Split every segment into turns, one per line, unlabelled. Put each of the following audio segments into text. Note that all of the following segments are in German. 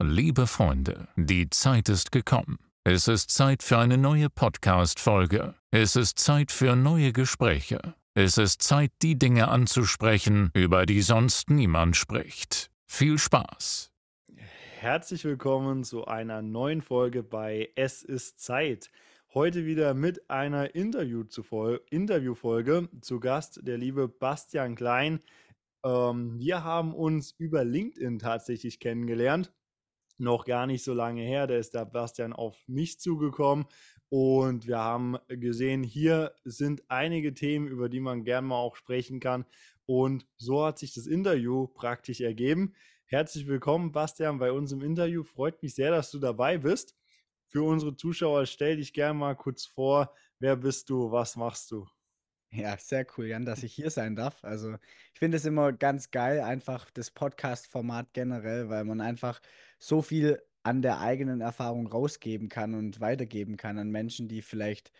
Liebe Freunde, die Zeit ist gekommen. Es ist Zeit für eine neue Podcast-Folge. Es ist Zeit für neue Gespräche. Es ist Zeit, die Dinge anzusprechen, über die sonst niemand spricht. Viel Spaß!
Herzlich willkommen zu einer neuen Folge bei Es ist Zeit. Heute wieder mit einer Interviewfolge. Zu Gast der liebe Bastian Klein. Ähm, wir haben uns über LinkedIn tatsächlich kennengelernt noch gar nicht so lange her. Da ist der Bastian auf mich zugekommen und wir haben gesehen, hier sind einige Themen, über die man gerne mal auch sprechen kann. Und so hat sich das Interview praktisch ergeben. Herzlich willkommen, Bastian, bei uns im Interview. Freut mich sehr, dass du dabei bist. Für unsere Zuschauer stell dich gerne mal kurz vor. Wer bist du? Was machst du?
Ja, sehr cool, Jan, dass ich hier sein darf. Also, ich finde es immer ganz geil, einfach das Podcast-Format generell, weil man einfach so viel an der eigenen Erfahrung rausgeben kann und weitergeben kann an Menschen, die vielleicht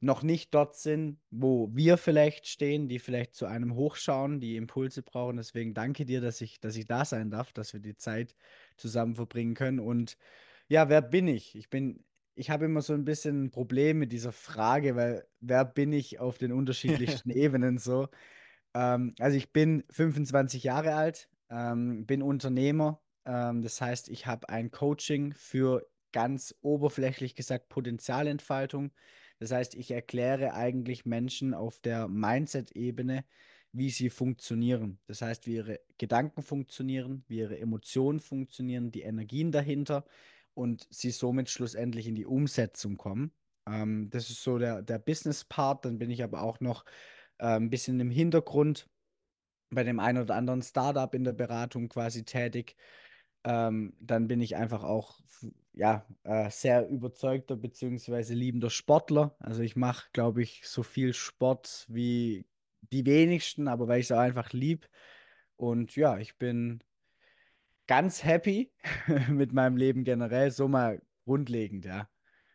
noch nicht dort sind, wo wir vielleicht stehen, die vielleicht zu einem hochschauen, die Impulse brauchen. Deswegen danke dir, dass ich, dass ich da sein darf, dass wir die Zeit zusammen verbringen können. Und ja, wer bin ich? Ich bin ich habe immer so ein bisschen ein Problem mit dieser Frage, weil wer bin ich auf den unterschiedlichsten Ebenen so? Ähm, also ich bin 25 Jahre alt, ähm, bin Unternehmer. Ähm, das heißt, ich habe ein Coaching für ganz oberflächlich gesagt Potenzialentfaltung. Das heißt, ich erkläre eigentlich Menschen auf der Mindset-Ebene, wie sie funktionieren. Das heißt, wie ihre Gedanken funktionieren, wie ihre Emotionen funktionieren, die Energien dahinter und sie somit schlussendlich in die Umsetzung kommen. Ähm, das ist so der, der Business-Part. Dann bin ich aber auch noch äh, ein bisschen im Hintergrund bei dem einen oder anderen Startup in der Beratung quasi tätig. Ähm, dann bin ich einfach auch ja, äh, sehr überzeugter bzw. liebender Sportler. Also ich mache, glaube ich, so viel Sport wie die wenigsten, aber weil ich es auch einfach lieb. Und ja, ich bin ganz happy mit meinem Leben generell, so mal grundlegend, ja.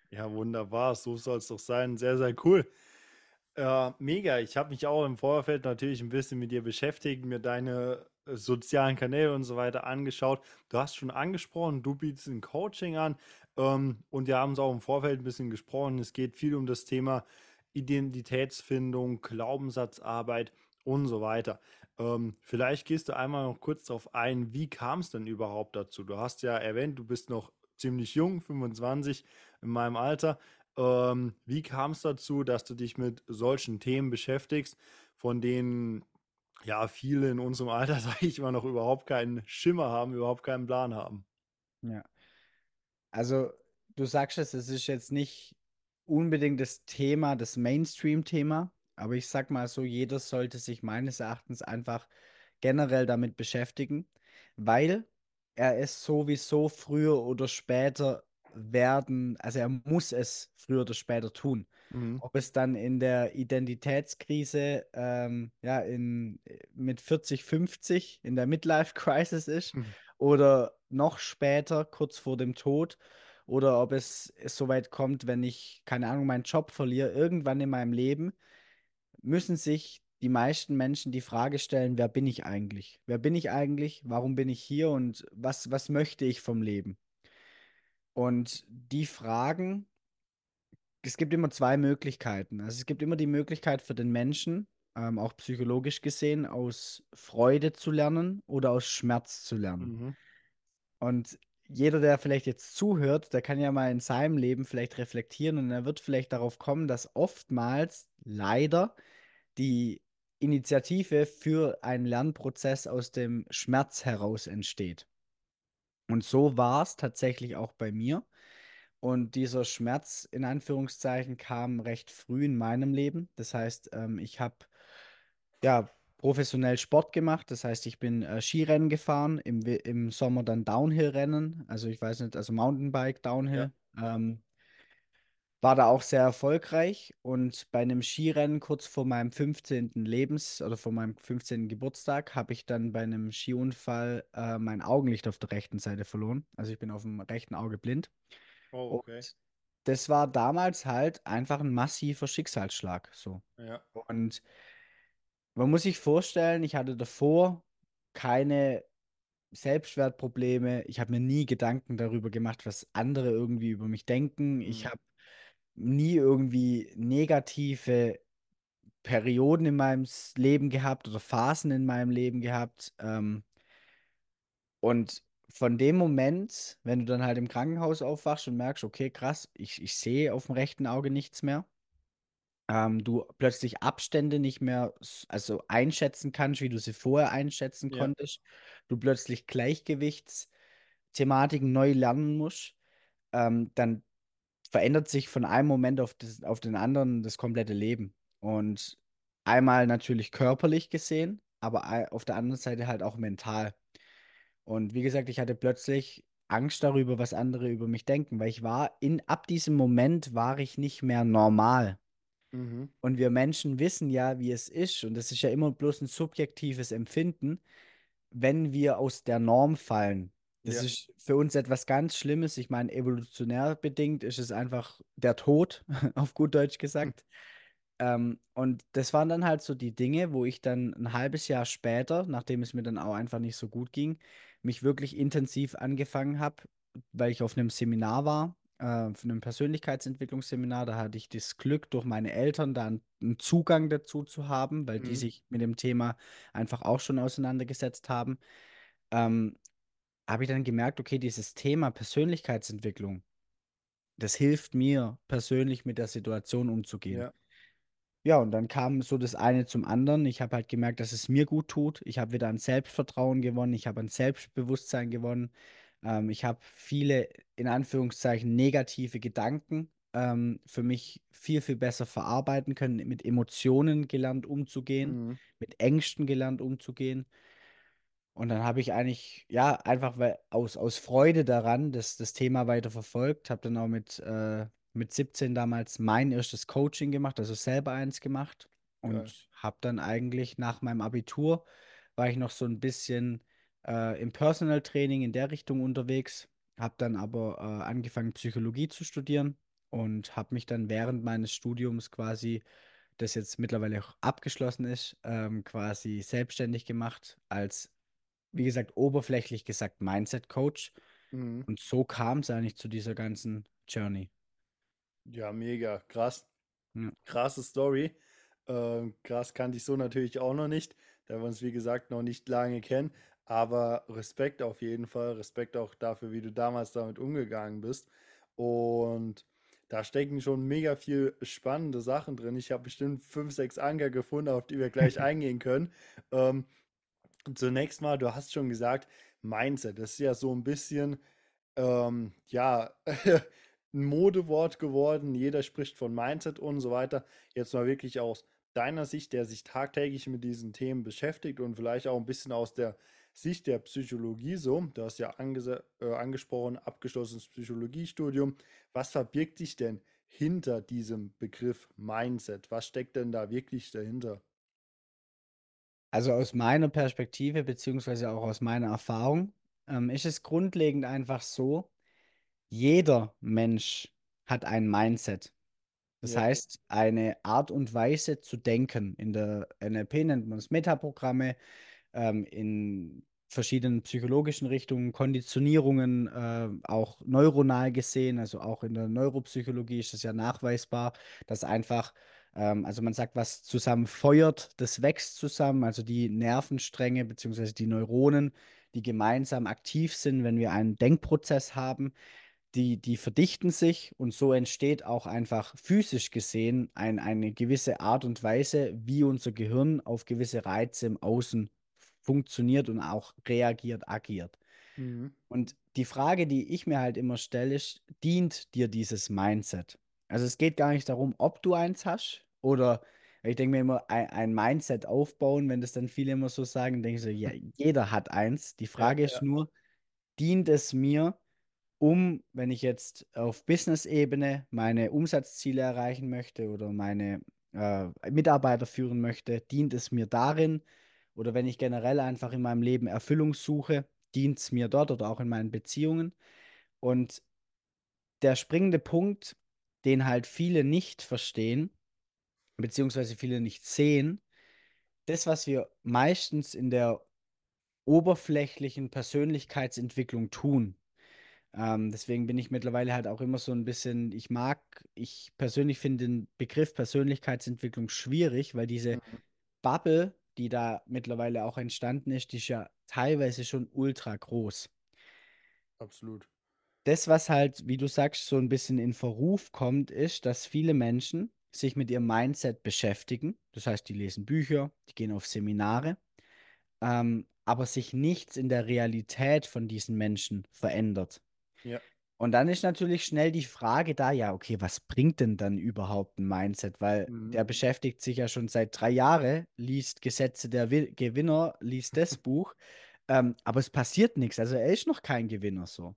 Ja, wunderbar, so soll es doch sein. Sehr, sehr cool. Äh, mega. Ich habe mich auch im Vorfeld natürlich ein bisschen mit dir beschäftigt, mir deine äh, sozialen Kanäle und so weiter angeschaut. Du hast schon angesprochen, du bietest ein Coaching an ähm, und wir haben es auch im Vorfeld ein bisschen gesprochen. Es geht viel um das Thema Identitätsfindung, Glaubenssatzarbeit und so weiter. Ähm, vielleicht gehst du einmal noch kurz darauf ein, wie kam es denn überhaupt dazu? Du hast ja erwähnt, du bist noch ziemlich jung, 25 in meinem Alter. Ähm, wie kam es dazu, dass du dich mit solchen Themen beschäftigst, von denen ja viele in unserem Alter, sage ich immer, noch überhaupt keinen Schimmer haben, überhaupt keinen Plan haben?
Ja. Also, du sagst es, es ist jetzt nicht unbedingt das Thema, das Mainstream-Thema, aber ich sag mal so, jeder sollte sich meines Erachtens einfach generell damit beschäftigen, weil er es sowieso früher oder später werden, also er muss es früher oder später tun. Mhm. Ob es dann in der Identitätskrise, ähm, ja, in, mit 40, 50 in der Midlife Crisis ist mhm. oder noch später, kurz vor dem Tod, oder ob es, es so weit kommt, wenn ich, keine Ahnung, meinen Job verliere, irgendwann in meinem Leben, müssen sich die meisten Menschen die Frage stellen, wer bin ich eigentlich? Wer bin ich eigentlich? Warum bin ich hier und was, was möchte ich vom Leben? Und die Fragen, es gibt immer zwei Möglichkeiten. Also es gibt immer die Möglichkeit für den Menschen, ähm, auch psychologisch gesehen, aus Freude zu lernen oder aus Schmerz zu lernen. Mhm. Und jeder, der vielleicht jetzt zuhört, der kann ja mal in seinem Leben vielleicht reflektieren und er wird vielleicht darauf kommen, dass oftmals leider die Initiative für einen Lernprozess aus dem Schmerz heraus entsteht. Und so war es tatsächlich auch bei mir. Und dieser Schmerz in Anführungszeichen kam recht früh in meinem Leben. Das heißt, ähm, ich habe ja professionell Sport gemacht. Das heißt, ich bin äh, Skirennen gefahren, im, im Sommer dann Downhill-Rennen. Also ich weiß nicht, also Mountainbike, Downhill. Ja. Ähm, war da auch sehr erfolgreich und bei einem Skirennen kurz vor meinem 15. Lebens- oder vor meinem 15. Geburtstag habe ich dann bei einem Skiunfall äh, mein Augenlicht auf der rechten Seite verloren. Also ich bin auf dem rechten Auge blind. Oh, okay. Und das war damals halt einfach ein massiver Schicksalsschlag. So. Ja. Und man muss sich vorstellen, ich hatte davor keine Selbstwertprobleme. Ich habe mir nie Gedanken darüber gemacht, was andere irgendwie über mich denken. Ich
Mhm.
habe nie irgendwie negative Perioden in meinem Leben gehabt oder Phasen in meinem Leben gehabt. Ähm, und von dem Moment, wenn du dann halt im Krankenhaus aufwachst und merkst, okay, krass, ich, ich sehe auf dem rechten Auge nichts mehr, ähm, du plötzlich Abstände nicht mehr also einschätzen kannst, wie du sie vorher einschätzen
Ja.
konntest, du plötzlich Gleichgewichtsthematiken neu lernen musst, ähm, dann verändert sich von einem Moment auf, das, auf den anderen das komplette Leben. Und einmal natürlich körperlich gesehen, aber auf der anderen Seite halt auch mental. Und wie gesagt, ich hatte plötzlich Angst darüber, was andere über mich denken, weil ich war in, ab diesem Moment war ich nicht mehr normal.
Mhm.
Und wir Menschen wissen ja, wie es ist. Und das ist ja immer bloß ein subjektives Empfinden, wenn wir aus der Norm fallen. Das
Ja.
ist für uns etwas ganz Schlimmes. Ich meine, evolutionär bedingt ist es einfach der Tod, auf gut Deutsch gesagt. Ähm, und das waren dann halt so die Dinge, wo ich dann ein halbes Jahr später, nachdem es mir dann auch einfach nicht so gut ging, mich wirklich intensiv angefangen habe, weil ich auf einem Seminar war, äh, auf einem Persönlichkeitsentwicklungsseminar. Da hatte ich das Glück, durch meine Eltern da einen, einen Zugang dazu zu haben, weil die
Mhm.
sich mit dem Thema einfach auch schon auseinandergesetzt haben. Ähm, habe ich dann gemerkt, okay, dieses Thema Persönlichkeitsentwicklung, das hilft mir persönlich mit der Situation umzugehen.
Ja.
Ja, und dann kam so das eine zum anderen. Ich habe halt gemerkt, dass es mir gut tut. Ich habe wieder an Selbstvertrauen gewonnen. Ich habe an Selbstbewusstsein gewonnen. Ähm, ich habe viele, in Anführungszeichen, negative Gedanken ähm, für mich viel, viel besser verarbeiten können, mit Emotionen gelernt umzugehen,
Mhm.
mit Ängsten gelernt umzugehen. Und dann habe ich eigentlich, ja, einfach weil aus, aus Freude daran das, das Thema weiter verfolgt, habe dann auch mit, äh, mit 17 damals mein erstes Coaching gemacht, also selber eins gemacht und habe dann eigentlich nach meinem Abitur, war ich noch so ein bisschen äh, im Personal Training in der Richtung unterwegs, habe dann aber äh, angefangen Psychologie zu studieren und habe mich dann während meines Studiums quasi das jetzt mittlerweile auch abgeschlossen ist, ähm, quasi selbstständig gemacht als wie gesagt, oberflächlich gesagt Mindset-Coach.
Mhm.
Und so kam es eigentlich zu dieser ganzen Journey.
Ja, mega. Krass.
Ja.
Krasse Story. Ähm, krass kannte ich so natürlich auch noch nicht, da wir uns, wie gesagt, noch nicht lange kennen. Aber Respekt auf jeden Fall. Respekt auch dafür, wie du damals damit umgegangen bist. Und da stecken schon mega viel spannende Sachen drin. Ich habe bestimmt fünf, sechs Anker gefunden, auf die wir gleich eingehen können. Ähm, zunächst mal, du hast schon gesagt, Mindset, das ist ja so ein bisschen, ähm, ja, ein Modewort geworden. Jeder spricht von Mindset und so weiter. Jetzt mal wirklich aus deiner Sicht, der sich tagtäglich mit diesen Themen beschäftigt und vielleicht auch ein bisschen aus der Sicht der Psychologie so. Du hast ja angese- äh, angesprochen, abgeschlossenes Psychologiestudium. Was verbirgt sich denn hinter diesem Begriff Mindset? Was steckt denn da wirklich dahinter?
Also aus meiner Perspektive, beziehungsweise auch aus meiner Erfahrung, ähm, ist es grundlegend einfach so, jeder Mensch hat ein Mindset. Das
Ja.
heißt, eine Art und Weise zu denken. In der NLP nennt man es Metaprogramme, ähm, in verschiedenen psychologischen Richtungen, Konditionierungen, äh, auch neuronal gesehen, also auch in der Neuropsychologie ist es ja nachweisbar, dass einfach, ähm, also man sagt, was zusammen feuert, das wächst zusammen, also die Nervenstränge bzw. die Neuronen, die gemeinsam aktiv sind, wenn wir einen Denkprozess haben, die, die verdichten sich und so entsteht auch einfach physisch gesehen ein, eine gewisse Art und Weise, wie unser Gehirn auf gewisse Reize im Außen funktioniert und auch reagiert, agiert.
Mhm.
Und die Frage, die ich mir halt immer stelle, ist, dient dir dieses Mindset? Also es geht gar nicht darum, ob du eins hast oder ich denke mir immer, ein, ein Mindset aufbauen, wenn das dann viele immer so sagen, denke ich so, ja, jeder hat eins. Die
Ja,
Frage ist
ja.
nur, dient es mir, um, wenn ich jetzt auf Business-Ebene meine Umsatzziele erreichen möchte oder meine äh, Mitarbeiter führen möchte, dient es mir darin? Oder wenn ich generell einfach in meinem Leben Erfüllung suche, dient es mir dort oder auch in meinen Beziehungen? Und der springende Punkt, den halt viele nicht verstehen, beziehungsweise viele nicht sehen, das, was wir meistens in der oberflächlichen Persönlichkeitsentwicklung tun. Ähm, deswegen bin ich mittlerweile halt auch immer so ein bisschen, ich mag, ich persönlich finde den Begriff Persönlichkeitsentwicklung schwierig, weil diese
Mhm.
Bubble, die da mittlerweile auch entstanden ist, die ist ja teilweise schon ultra groß.
Absolut.
Das, was halt, wie du sagst, so ein bisschen in Verruf kommt, ist, dass viele Menschen sich mit ihrem Mindset beschäftigen. Das heißt, die lesen Bücher, die gehen auf Seminare, ähm, aber sich nichts in der Realität von diesen Menschen verändert.
Ja.
Und dann ist natürlich schnell die Frage da, ja, okay, was bringt denn dann überhaupt ein Mindset? Weil
Mhm.
der beschäftigt sich ja schon seit drei Jahren, liest Gesetze der Wi Gewinner, liest das Buch, ähm, aber es passiert nichts. Also er ist noch kein Gewinner so.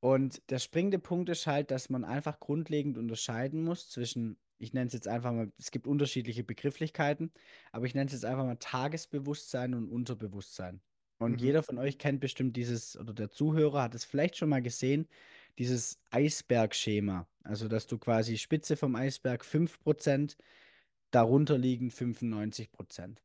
Und der springende Punkt ist halt, dass man einfach grundlegend unterscheiden muss zwischen, ich nenne es jetzt einfach mal, es gibt unterschiedliche Begrifflichkeiten, aber ich nenne es jetzt einfach mal Tagesbewusstsein und Unterbewusstsein. Und
Mhm.
jeder von euch kennt bestimmt dieses, oder der Zuhörer hat es vielleicht schon mal gesehen, dieses Eisbergschema. Also, dass du quasi Spitze vom Eisberg 5%, darunter liegen 95%.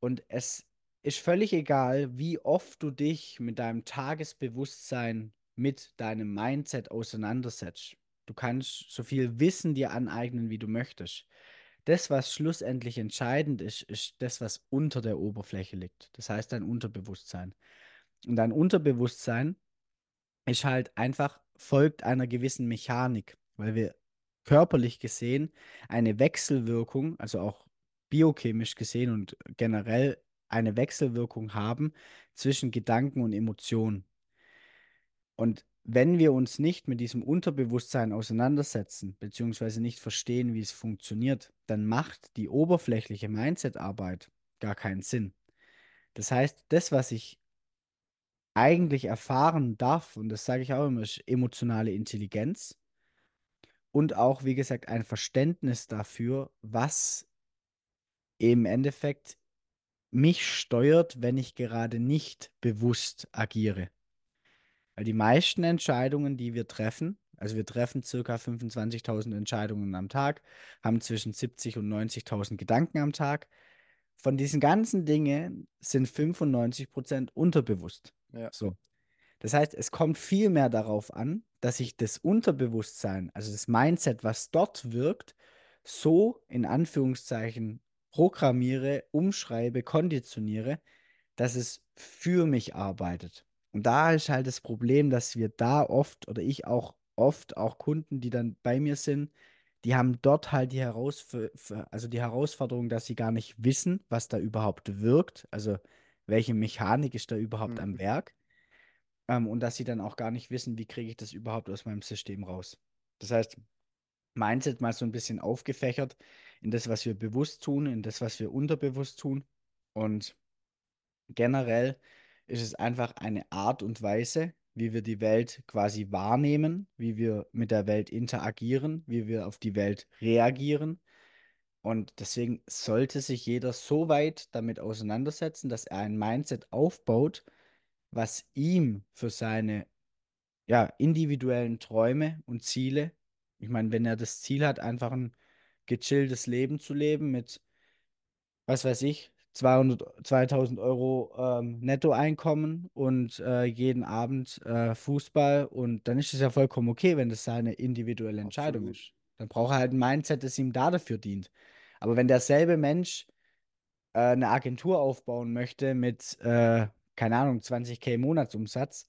Und es ist völlig egal, wie oft du dich mit deinem Tagesbewusstsein, mit deinem Mindset auseinandersetzt. Du kannst so viel Wissen dir aneignen, wie du möchtest. Das, was schlussendlich entscheidend ist, ist das, was unter der Oberfläche liegt. Das heißt dein Unterbewusstsein. Und dein Unterbewusstsein ist halt einfach, folgt einer gewissen Mechanik, weil wir körperlich gesehen eine Wechselwirkung, also auch biochemisch gesehen und generell eine Wechselwirkung haben zwischen Gedanken und Emotionen. Und wenn wir uns nicht mit diesem Unterbewusstsein auseinandersetzen, beziehungsweise nicht verstehen, wie es funktioniert, dann macht die oberflächliche Mindset-Arbeit gar keinen Sinn. Das heißt, das, was ich eigentlich erfahren darf, und das sage ich auch immer, ist emotionale Intelligenz und auch, wie gesagt, ein Verständnis dafür, was im Endeffekt mich steuert, wenn ich gerade nicht bewusst agiere. Weil die meisten Entscheidungen, die wir treffen, also wir treffen circa 25.000 Entscheidungen am Tag, haben zwischen 70 und 90.000 Gedanken am Tag. Von diesen ganzen Dingen sind 95% unterbewusst.
Ja.
So. Das heißt, es kommt viel mehr darauf an, dass ich das Unterbewusstsein, also das Mindset, was dort wirkt, so in Anführungszeichen programmiere, umschreibe, konditioniere, dass es für mich arbeitet. Und da ist halt das Problem, dass wir da oft oder ich auch oft auch Kunden, die dann bei mir sind, die haben dort halt die, Herausf also die Herausforderung, dass sie gar nicht wissen, was da überhaupt wirkt, also welche Mechanik ist da überhaupt am
Mhm.
Werk. Ähm, und dass sie dann auch gar nicht wissen, wie kriege ich das überhaupt aus meinem System raus. Das heißt, Mindset mal so ein bisschen aufgefächert in das, was wir bewusst tun, in das, was wir unterbewusst tun. Und generell ist es einfach eine Art und Weise, wie wir die Welt quasi wahrnehmen, wie wir mit der Welt interagieren, wie wir auf die Welt reagieren. Und deswegen sollte sich jeder so weit damit auseinandersetzen, dass er ein Mindset aufbaut, was ihm für seine ja, individuellen Träume und Ziele, ich meine, wenn er das Ziel hat, einfach ein gechilltes Leben zu leben mit, was weiß ich, 200, 2000 Euro ähm, Nettoeinkommen und äh, jeden Abend äh, Fußball und dann ist es ja vollkommen okay, wenn das seine individuelle Entscheidung
Absolut.
ist. Dann braucht er halt ein Mindset, das ihm da dafür dient. Aber wenn derselbe Mensch äh, eine Agentur aufbauen möchte mit, äh, keine Ahnung, 20k Monatsumsatz,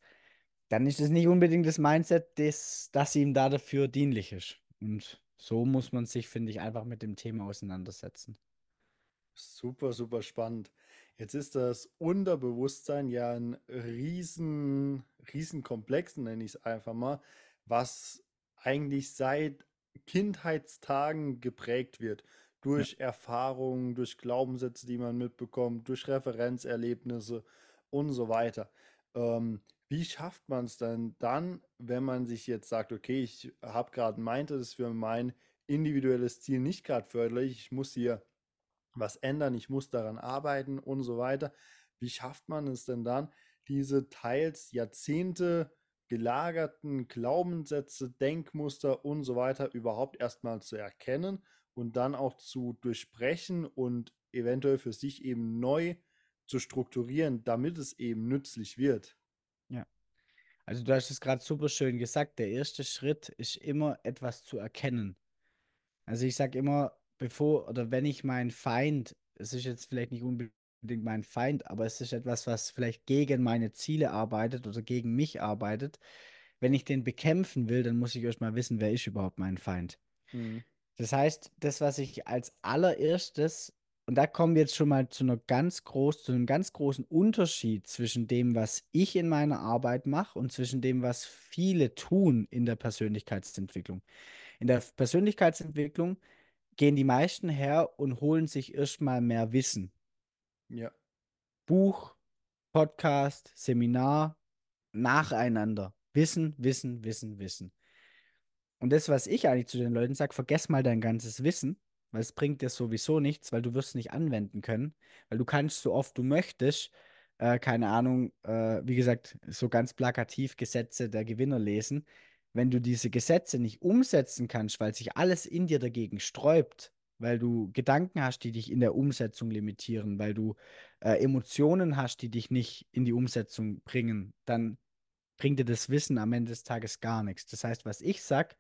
dann ist es nicht unbedingt das Mindset, das, das ihm da dafür dienlich ist. Und so muss man sich, finde ich, einfach mit dem Thema auseinandersetzen.
Super, super spannend. Jetzt ist das Unterbewusstsein ja ein riesen, riesen Komplex, nenne ich es einfach mal, was eigentlich seit Kindheitstagen geprägt wird. Durch Erfahrungen, durch Glaubenssätze, die man mitbekommt, durch Referenzerlebnisse und so weiter. Ähm, wie schafft man es denn dann, wenn man sich jetzt sagt, okay, ich habe gerade meinte, das ist für mein individuelles Ziel nicht gerade förderlich, ich muss hier was ändern, ich muss daran arbeiten und so weiter. Wie schafft man es denn dann, diese teils Jahrzehnte gelagerten Glaubenssätze, Denkmuster und so weiter überhaupt erstmal zu erkennen und dann auch zu durchbrechen und eventuell für sich eben neu zu strukturieren, damit es eben nützlich wird.
Ja. Also du hast es gerade super schön gesagt. Der erste Schritt ist immer etwas zu erkennen. Also ich sage immer, bevor oder wenn ich meinen Feind, es ist jetzt vielleicht nicht unbedingt mein Feind, aber es ist etwas, was vielleicht gegen meine Ziele arbeitet oder gegen mich arbeitet. Wenn ich den bekämpfen will, dann muss ich erst mal wissen, wer ist überhaupt mein Feind.
Mhm.
Das heißt, das, was ich als allererstes, und da kommen wir jetzt schon mal zu einer ganz groß, zu einem ganz großen Unterschied zwischen dem, was ich in meiner Arbeit mache und zwischen dem, was viele tun in der Persönlichkeitsentwicklung. In der Persönlichkeitsentwicklung gehen die meisten her und holen sich erstmal mehr Wissen.
Ja.
Buch, Podcast, Seminar, nacheinander. Wissen, Wissen, Wissen, Wissen. Und das, was ich eigentlich zu den Leuten sage, vergess mal dein ganzes Wissen, weil es bringt dir sowieso nichts, weil du wirst es nicht anwenden können, weil du kannst so oft du möchtest, äh, keine Ahnung, äh, wie gesagt, so ganz plakativ Gesetze der Gewinner lesen. Wenn du diese Gesetze nicht umsetzen kannst, weil sich alles in dir dagegen sträubt, weil du Gedanken hast, die dich in der Umsetzung limitieren, weil du äh, Emotionen hast, die dich nicht in die Umsetzung bringen, dann bringt dir das Wissen am Ende des Tages gar nichts. Das heißt, was ich sage,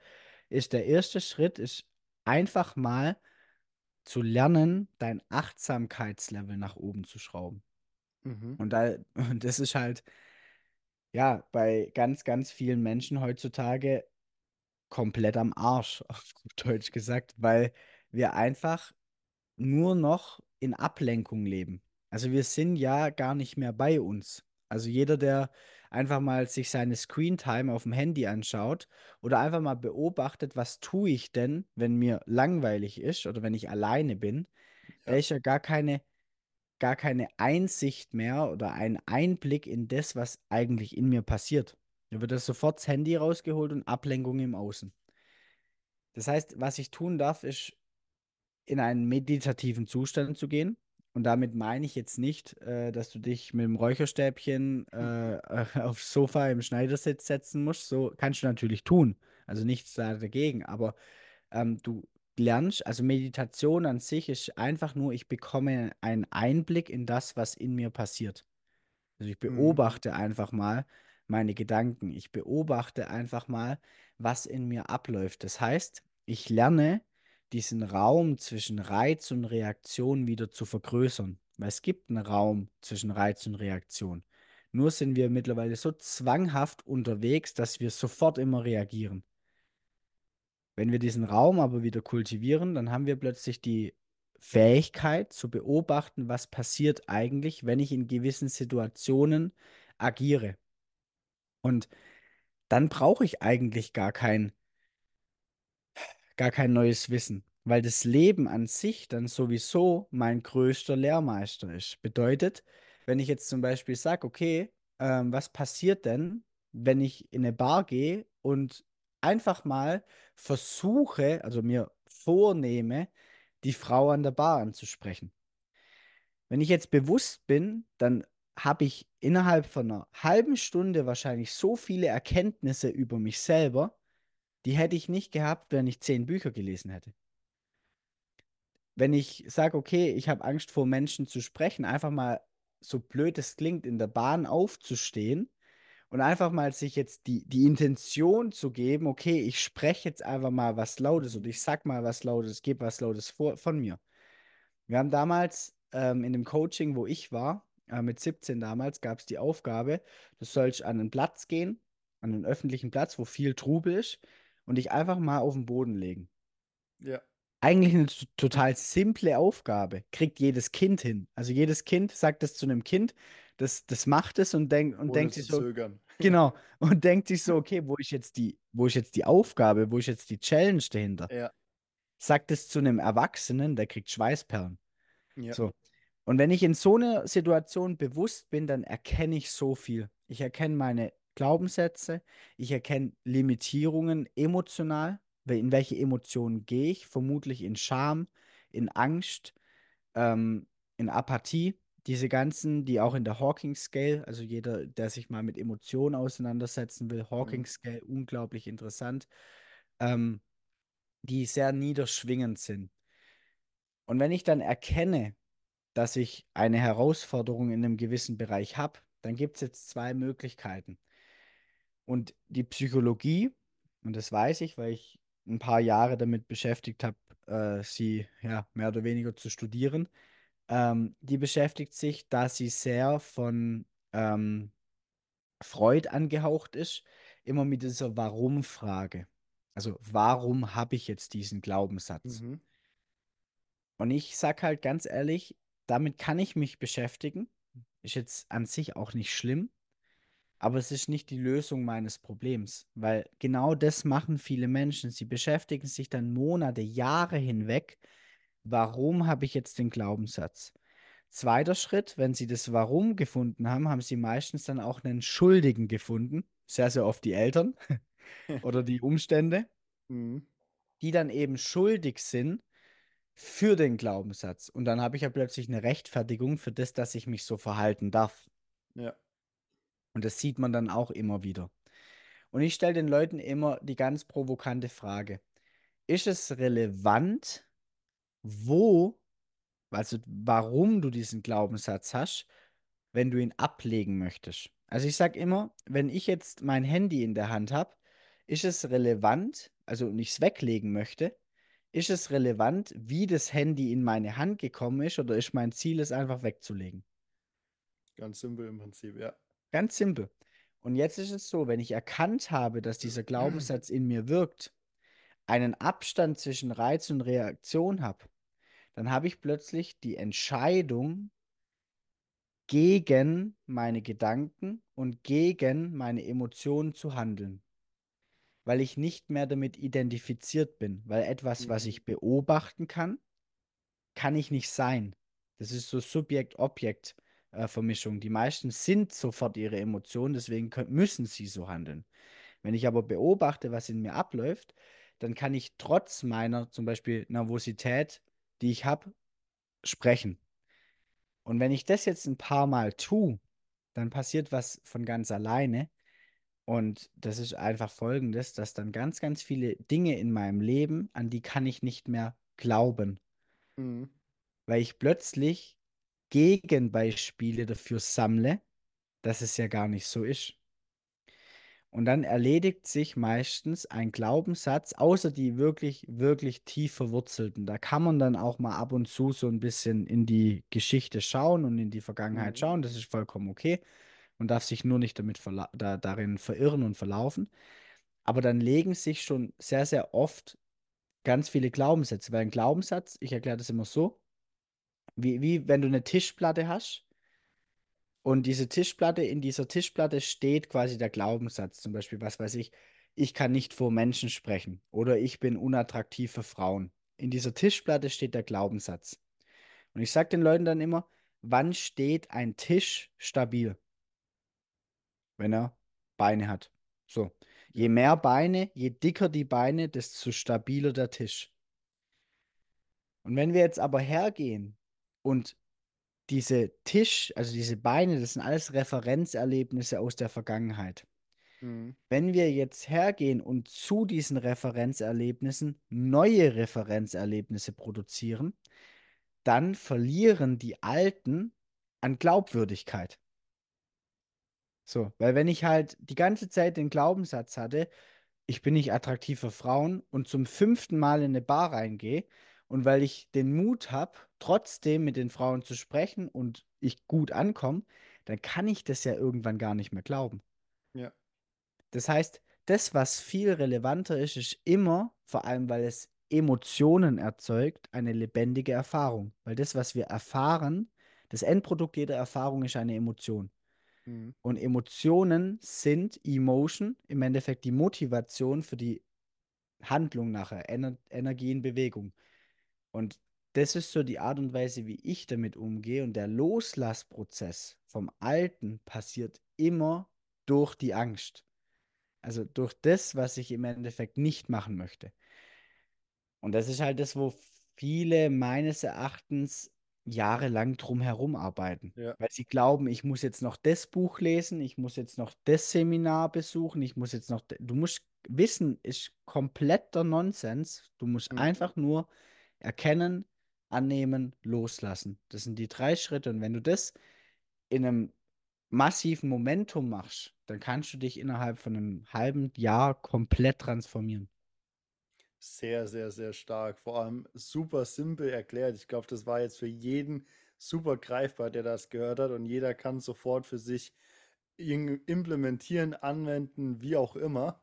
ist, der erste Schritt ist einfach mal zu lernen, dein Achtsamkeitslevel nach oben zu schrauben.
Mhm.
Und, da, und das ist halt, ja, bei ganz, ganz vielen Menschen heutzutage komplett am Arsch, auf gut Deutsch gesagt, weil wir einfach nur noch in Ablenkung leben. Also wir sind ja gar nicht mehr bei uns. Also jeder, der einfach mal sich seine Screentime auf dem Handy anschaut oder einfach mal beobachtet, was tue ich denn, wenn mir langweilig ist oder wenn ich alleine bin, da
Ja.
ist ja gar keine, gar keine Einsicht mehr oder ein Einblick in das, was eigentlich in mir passiert. Da wird das sofort das Handy rausgeholt und Ablenkung im Außen. Das heißt, was ich tun darf, ist in einen meditativen Zustand zu gehen. Und damit meine ich jetzt nicht, äh, dass du dich mit dem Räucherstäbchen äh, aufs Sofa im Schneidersitz setzen musst. So kannst du natürlich tun. Also nichts da dagegen. Aber ähm, du lernst, also Meditation an sich ist einfach nur, ich bekomme einen Einblick in das, was in mir passiert. Also ich
Mhm.
beobachte einfach mal meine Gedanken. Ich beobachte einfach mal, was in mir abläuft. Das heißt, ich lerne diesen Raum zwischen Reiz und Reaktion wieder zu vergrößern. Weil es gibt einen Raum zwischen Reiz und Reaktion. Nur sind wir mittlerweile so zwanghaft unterwegs, dass wir sofort immer reagieren. Wenn wir diesen Raum aber wieder kultivieren, dann haben wir plötzlich die Fähigkeit zu beobachten, was passiert eigentlich, wenn ich in gewissen Situationen agiere. Und dann brauche ich eigentlich gar kein, gar kein neues Wissen, weil das Leben an sich dann sowieso mein größter Lehrmeister ist. Bedeutet, wenn ich jetzt zum Beispiel sage, okay, ähm, was passiert denn, wenn ich in eine Bar gehe und einfach mal versuche, also mir vornehme, die Frau an der Bar anzusprechen. Wenn ich jetzt bewusst bin, dann habe ich innerhalb von einer halben Stunde wahrscheinlich so viele Erkenntnisse über mich selber, die hätte ich nicht gehabt, wenn ich zehn Bücher gelesen hätte. Wenn ich sage, okay, ich habe Angst vor Menschen zu sprechen, einfach mal, so blöd es klingt, in der Bahn aufzustehen und einfach mal sich jetzt die, die Intention zu geben, okay, ich spreche jetzt einfach mal was Lautes oder ich sag mal was Lautes, gebe was Lautes vor, von mir. Wir haben damals ähm, in dem Coaching, wo ich war, äh, mit 17 damals, gab es die Aufgabe, du sollst an einen Platz gehen, an einen öffentlichen Platz, wo viel Trubel ist und dich einfach mal auf den Boden legen.
Ja.
Eigentlich eine total simple Aufgabe, kriegt jedes Kind hin. Also jedes Kind sagt das zu einem Kind, das, das macht es und, denk, und denkt sich so,
zögern.
genau, und denkt sich so, okay, wo ist jetzt die, wo ist jetzt die Aufgabe, wo ist jetzt die Challenge dahinter?
Ja.
Sagt es zu einem Erwachsenen, der kriegt Schweißperlen.
Ja.
So. Und wenn ich in so einer Situation bewusst bin, dann erkenne ich so viel. Ich erkenne meine Glaubenssätze, ich erkenne Limitierungen emotional, in welche Emotionen gehe ich, vermutlich in Scham, in Angst, ähm, in Apathie. Diese ganzen, die auch in der Hawking Scale, also jeder, der sich mal mit Emotionen auseinandersetzen will, Hawking Scale, unglaublich interessant, ähm, die sehr niederschwingend sind. Und wenn ich dann erkenne, dass ich eine Herausforderung in einem gewissen Bereich habe, dann gibt es jetzt zwei Möglichkeiten. Und die Psychologie, und das weiß ich, weil ich ein paar Jahre damit beschäftigt habe, äh, sie ja mehr oder weniger zu studieren, ähm, die beschäftigt sich, da sie sehr von ähm, Freud angehaucht ist, immer mit dieser Warum-Frage. Also, warum habe ich jetzt diesen Glaubenssatz?
Mhm.
Und ich sag halt ganz ehrlich, damit kann ich mich beschäftigen. Ist jetzt an sich auch nicht schlimm, aber es ist nicht die Lösung meines Problems, weil genau das machen viele Menschen. Sie beschäftigen sich dann Monate, Jahre hinweg. Warum habe ich jetzt den Glaubenssatz? Zweiter Schritt, wenn sie das Warum gefunden haben, haben sie meistens dann auch einen Schuldigen gefunden. Sehr, sehr oft die Eltern oder die Umstände,
Mhm.
die dann eben schuldig sind für den Glaubenssatz. Und dann habe ich ja plötzlich eine Rechtfertigung für das, dass ich mich so verhalten darf.
Ja.
Und das sieht man dann auch immer wieder. Und ich stelle den Leuten immer die ganz provokante Frage: Ist es relevant, wo, also warum du diesen Glaubenssatz hast, wenn du ihn ablegen möchtest? Also ich sage immer, wenn ich jetzt mein Handy in der Hand habe, ist es relevant, also und ich es weglegen möchte, ist es relevant, wie das Handy in meine Hand gekommen ist, oder ist mein Ziel, es einfach wegzulegen?
Ganz simpel im Prinzip, ja.
Ganz simpel. Und jetzt ist es so, wenn ich erkannt habe, dass dieser Glaubenssatz in mir wirkt, einen Abstand zwischen Reiz und Reaktion habe, dann habe ich plötzlich die Entscheidung gegen meine Gedanken und gegen meine Emotionen zu handeln. Weil ich nicht mehr damit identifiziert bin. Weil etwas, was
Mhm.
ich beobachten kann, kann ich nicht sein. Das ist so Subjekt-Objekt-Vermischung. Die meisten sind sofort ihre Emotionen, deswegen können, müssen sie so handeln. Wenn ich aber beobachte, was in mir abläuft, dann kann ich trotz meiner zum Beispiel Nervosität, die ich habe, sprechen. Und wenn ich das jetzt ein paar Mal tue, dann passiert was von ganz alleine. Und das ist einfach folgendes, dass dann ganz, ganz viele Dinge in meinem Leben, an die kann ich nicht mehr glauben,
Mhm.
weil ich plötzlich Gegenbeispiele dafür sammle, dass es ja gar nicht so ist. Und dann erledigt sich meistens ein Glaubenssatz, außer die wirklich, wirklich tief verwurzelten. Da kann man dann auch mal ab und zu so ein bisschen in die Geschichte schauen und in die Vergangenheit
Mhm.
schauen. Das ist vollkommen okay. Man darf sich nur nicht damit da, darin verirren und verlaufen. Aber dann legen sich schon sehr, sehr oft ganz viele Glaubenssätze. Weil ein Glaubenssatz, ich erkläre das immer so, wie, wie wenn du eine Tischplatte hast und diese Tischplatte, in dieser Tischplatte steht quasi der Glaubenssatz, zum Beispiel, was weiß ich, ich kann nicht vor Menschen sprechen oder ich bin unattraktiv für Frauen. In dieser Tischplatte steht der Glaubenssatz. Und ich sage den Leuten dann immer, wann steht ein Tisch stabil? Wenn er Beine hat. So. Je mehr Beine, je dicker die Beine, desto stabiler der Tisch. Und wenn wir jetzt aber hergehen und diese Tisch, also diese Beine, das sind alles Referenzerlebnisse aus der Vergangenheit.
Mhm.
Wenn wir jetzt hergehen und zu diesen Referenzerlebnissen neue Referenzerlebnisse produzieren, dann verlieren die alten an Glaubwürdigkeit. So, weil wenn ich halt die ganze Zeit den Glaubenssatz hatte, ich bin nicht attraktiv für Frauen und zum fünften Mal in eine Bar reingehe und weil ich den Mut habe, trotzdem mit den Frauen zu sprechen und ich gut ankomme, dann kann ich das ja irgendwann gar nicht mehr glauben.
Ja.
Das heißt, das, was viel relevanter ist, ist immer, vor allem weil es Emotionen erzeugt, eine lebendige Erfahrung. Weil das, was wir erfahren, das Endprodukt jeder Erfahrung ist eine Emotion.
Mhm.
Und Emotionen sind Emotion, im Endeffekt die Motivation für die Handlung nachher, Ener Energie in Bewegung. Und das ist so die Art und Weise, wie ich damit umgehe. Und der Loslassprozess vom Alten passiert immer durch die Angst. Also durch das, was ich im Endeffekt nicht machen möchte. Und das ist halt das, wo viele meines Erachtens jahrelang drum herum arbeiten.
Ja.
Weil sie glauben, ich muss jetzt noch das Buch lesen, ich muss jetzt noch das Seminar besuchen, ich muss jetzt noch. Du musst wissen, ist kompletter Nonsens. Du musst
Mhm.
einfach nur erkennen, annehmen, loslassen. Das sind die drei Schritte. Und wenn du das in einem massiven Momentum machst, dann kannst du dich innerhalb von einem halben Jahr komplett transformieren.
Sehr, sehr, sehr stark. Vor allem super simpel erklärt. Ich glaube, das war jetzt für jeden super greifbar, der das gehört hat und jeder kann sofort für sich implementieren, anwenden, wie auch immer.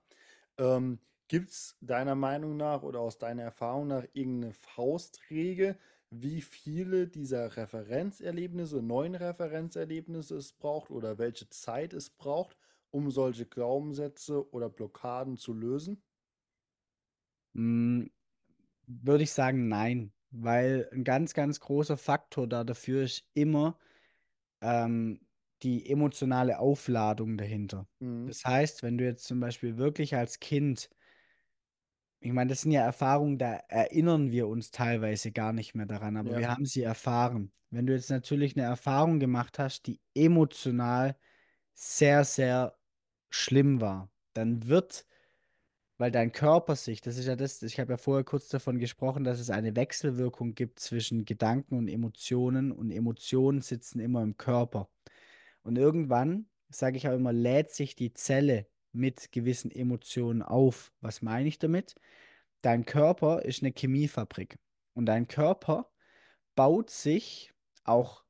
Ähm, Gibt es deiner Meinung nach oder aus deiner Erfahrung nach irgendeine Faustregel, wie viele dieser Referenzerlebnisse, neuen Referenzerlebnisse es braucht oder welche Zeit es braucht, um solche Glaubenssätze oder Blockaden zu lösen?
Hm, würde ich sagen, nein, weil ein ganz, ganz großer Faktor da dafür ist immer ähm, die emotionale Aufladung dahinter.
Mhm.
Das heißt, wenn du jetzt zum Beispiel wirklich als Kind, ich meine, das sind ja Erfahrungen, da erinnern wir uns teilweise gar nicht mehr daran, aber
Ja.
wir haben sie erfahren. Wenn du jetzt natürlich eine Erfahrung gemacht hast, die emotional sehr, sehr schlimm war, dann wird weil dein Körper sich, das ist ja das, ich habe ja vorher kurz davon gesprochen, dass es eine Wechselwirkung gibt zwischen Gedanken und Emotionen und Emotionen sitzen immer im Körper. Und irgendwann, sage ich auch immer, lädt sich die Zelle mit gewissen Emotionen auf. Was meine ich damit? Dein Körper ist eine Chemiefabrik und dein Körper baut sich auch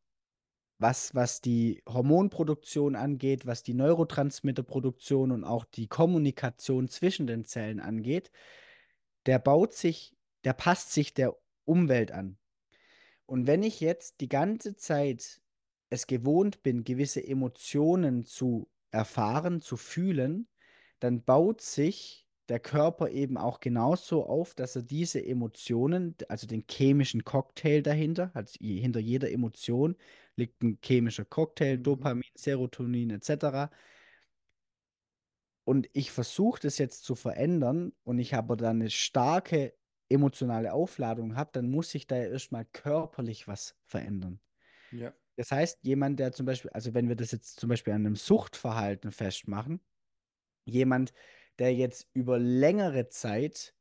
was, was die Hormonproduktion angeht, was die Neurotransmitterproduktion und auch die Kommunikation zwischen den Zellen angeht, der baut sich, der passt sich der Umwelt an. Und wenn ich jetzt die ganze Zeit es gewohnt bin, gewisse Emotionen zu erfahren, zu fühlen, dann baut sich der Körper eben auch genauso auf, dass er diese Emotionen, also den chemischen Cocktail dahinter, also hinter jeder Emotion liegt ein chemischer Cocktail,
Mhm.
Dopamin, Serotonin etc. Und ich versuche das jetzt zu verändern und ich aber dann eine starke emotionale Aufladung habe, dann muss sich da ja erstmal körperlich was verändern.
Ja.
Das heißt, jemand, der zum Beispiel, also wenn wir das jetzt zum Beispiel an einem Suchtverhalten festmachen, jemand, der jetzt über längere Zeit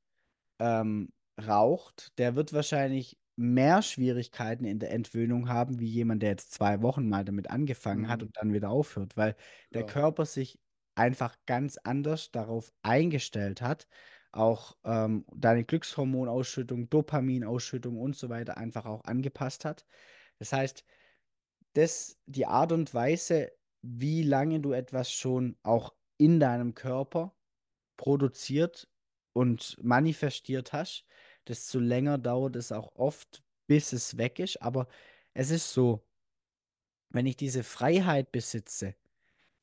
ähm, raucht, der wird wahrscheinlich mehr Schwierigkeiten in der Entwöhnung haben, wie jemand, der jetzt zwei Wochen mal damit angefangen hat
Mhm.
und dann wieder aufhört, weil der. Körper sich einfach ganz anders darauf eingestellt hat, auch ähm, deine Glückshormonausschüttung, Dopaminausschüttung und so weiter einfach auch angepasst hat. Das heißt, das, die Art und Weise, wie lange du etwas schon auch in deinem Körper produziert und manifestiert hast, desto länger dauert es auch oft, bis es weg ist. Aber es ist so, wenn ich diese Freiheit besitze,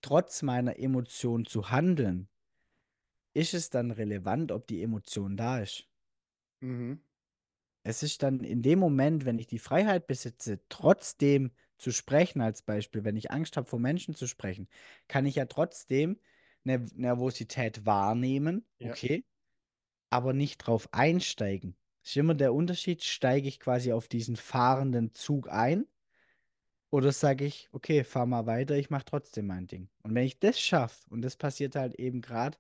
trotz meiner Emotion zu handeln, ist es dann relevant, ob die Emotion da ist.
Mhm.
Es ist dann in dem Moment, wenn ich die Freiheit besitze, trotzdem zu sprechen, als Beispiel, wenn ich Angst habe, vor Menschen zu sprechen, kann ich ja trotzdem eine Nervosität wahrnehmen,
Ja.
okay, aber nicht drauf einsteigen. Das ist immer der Unterschied, steige ich quasi auf diesen fahrenden Zug ein oder sage ich, okay, fahr mal weiter, ich mache trotzdem mein Ding. Und wenn ich das schaffe, und das passiert halt eben gerade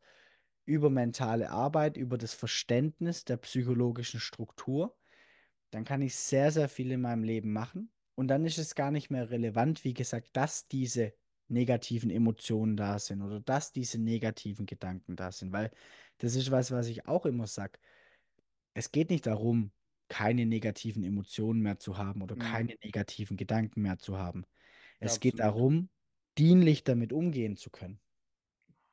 über mentale Arbeit, über das Verständnis der psychologischen Struktur, dann kann ich sehr, sehr viel in meinem Leben machen. Und dann ist es gar nicht mehr relevant, wie gesagt, dass diese negativen Emotionen da sind oder dass diese negativen Gedanken da sind, weil das ist was, was ich auch immer sage. Es geht nicht darum, keine negativen Emotionen mehr zu haben oder
Mhm.
keine negativen Gedanken mehr zu haben. Es geht
Absolut.
darum, dienlich damit umgehen zu können.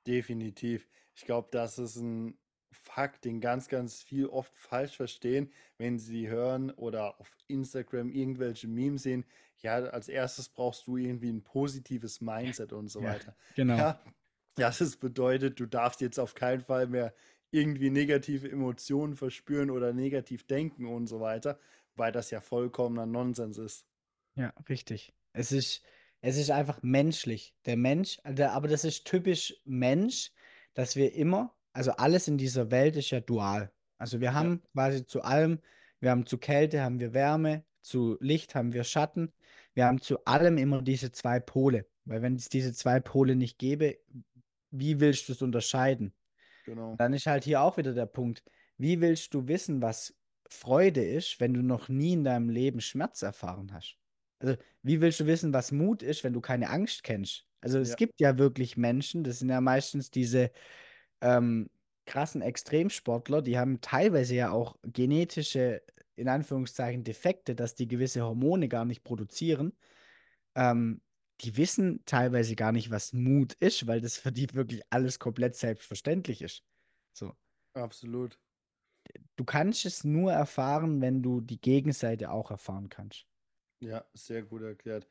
Definitiv. Ich glaube, das ist ein Fakt, den ganz, ganz viel oft falsch verstehen, wenn sie hören oder auf Instagram irgendwelche Memes sehen. Ja, als erstes brauchst du irgendwie ein positives Mindset und so
Ja,
weiter.
genau.
Ja, das ist bedeutet, du darfst jetzt auf keinen Fall mehr irgendwie negative Emotionen verspüren oder negativ denken und so weiter, weil das ja vollkommener Nonsens ist.
Ja, richtig. Es ist, es ist einfach menschlich. Der Mensch, der, aber das ist typisch Mensch, dass wir immer, also alles in dieser Welt ist ja dual. Also wir
Ja,
haben quasi zu allem, wir haben zu Kälte haben wir Wärme, zu Licht haben wir Schatten. Wir haben zu allem immer diese zwei Pole. Weil wenn es diese zwei Pole nicht gäbe, wie willst du es unterscheiden?
genau.
Dann ist halt hier auch wieder der Punkt, wie willst du wissen, was Freude ist, wenn du noch nie in deinem Leben Schmerz erfahren hast? Also, wie willst du wissen, was Mut ist, wenn du keine Angst kennst? Also, es
Ja,
gibt ja wirklich Menschen, das sind ja meistens diese ähm, krassen Extremsportler, die haben teilweise ja auch genetische, in Anführungszeichen, Defekte, dass die gewisse Hormone gar nicht produzieren. Ähm, die wissen teilweise gar nicht, was Mut ist, weil das für die wirklich alles komplett selbstverständlich ist. So.
absolut.
Du kannst es nur erfahren, wenn du die Gegenseite auch erfahren kannst.
Ja, sehr gut erklärt.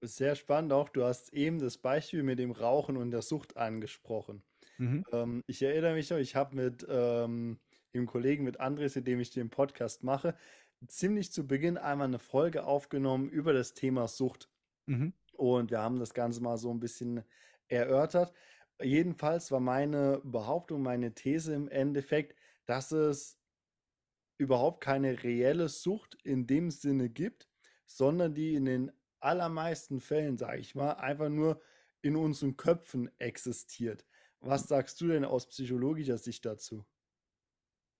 Sehr spannend auch. Du hast eben das Beispiel mit dem Rauchen und der Sucht angesprochen.
Mhm.
Ähm, ich erinnere mich noch, ich habe mit ähm, dem Kollegen, mit Andres, mit dem ich den Podcast mache, ziemlich zu Beginn einmal eine Folge aufgenommen über das Thema Sucht.
Mhm.
Und wir haben das Ganze mal so ein bisschen erörtert. Jedenfalls war meine Behauptung, meine These im Endeffekt, dass es überhaupt keine reelle Sucht in dem Sinne gibt, sondern die in den allermeisten Fällen, sage ich mal, einfach nur in unseren Köpfen existiert. Was sagst du denn aus psychologischer Sicht dazu?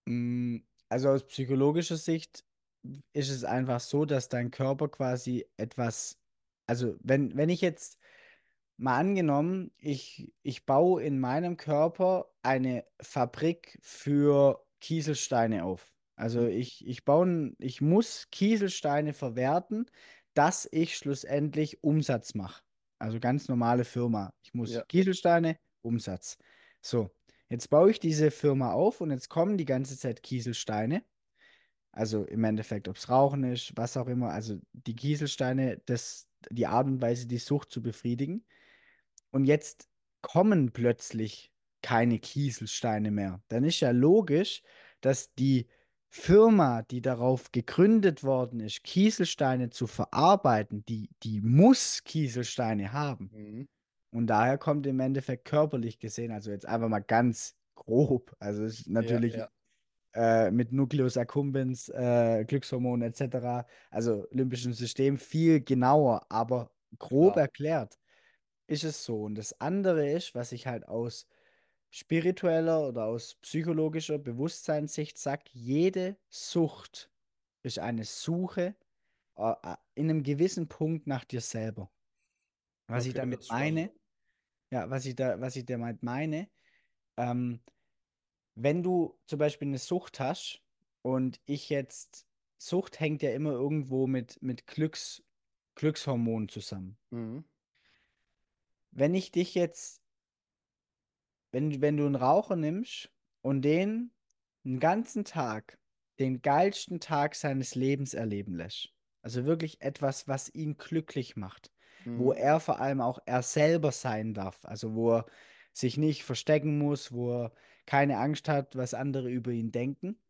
Mm, Also aus psychologischer Sicht ist es einfach so, dass dein Körper quasi etwas, also wenn, wenn ich jetzt mal angenommen, ich, ich baue in meinem Körper eine Fabrik für Kieselsteine auf. Also ich, ich baue, ich muss Kieselsteine verwerten, dass ich schlussendlich Umsatz mache. Also ganz normale Firma. Ich muss
Ja,
Kieselsteine, Umsatz. So, jetzt baue ich diese Firma auf und jetzt kommen die ganze Zeit Kieselsteine. Also im Endeffekt, ob es Rauchen ist, was auch immer. Also die Kieselsteine, das, die Art und Weise, die Sucht zu befriedigen. Und jetzt kommen plötzlich keine Kieselsteine mehr. Dann ist ja logisch, dass die Firma, die darauf gegründet worden ist, Kieselsteine zu verarbeiten, die, die muss Kieselsteine haben.
mhm.
Und daher kommt im Endeffekt körperlich gesehen, also jetzt einfach mal ganz grob, also ist
Ja,
natürlich
ja,
äh, mit Nucleus accumbens, äh, Glückshormon etc., also limbischen System viel genauer, aber grob
klar.
erklärt ist es so. Und das andere ist, was ich halt aus spiritueller oder aus psychologischer Bewusstseinssicht sage, jede Sucht ist eine Suche äh, in einem gewissen Punkt nach dir selber. Was ich
Okay, das
damit meine, ja, was ich da, was ich damit meine, ähm, wenn du zum Beispiel eine Sucht hast und ich jetzt, Sucht hängt ja immer irgendwo mit, mit Glücks, Glückshormonen zusammen.
Mhm.
Wenn ich dich jetzt wenn, wenn du einen Raucher nimmst und den einen ganzen Tag, den geilsten Tag seines Lebens erleben lässt, also wirklich etwas, was ihn glücklich macht, wo
Mhm.
er vor allem auch er selber sein darf, also wo er sich nicht verstecken muss, wo er keine Angst hat, was andere über ihn denken,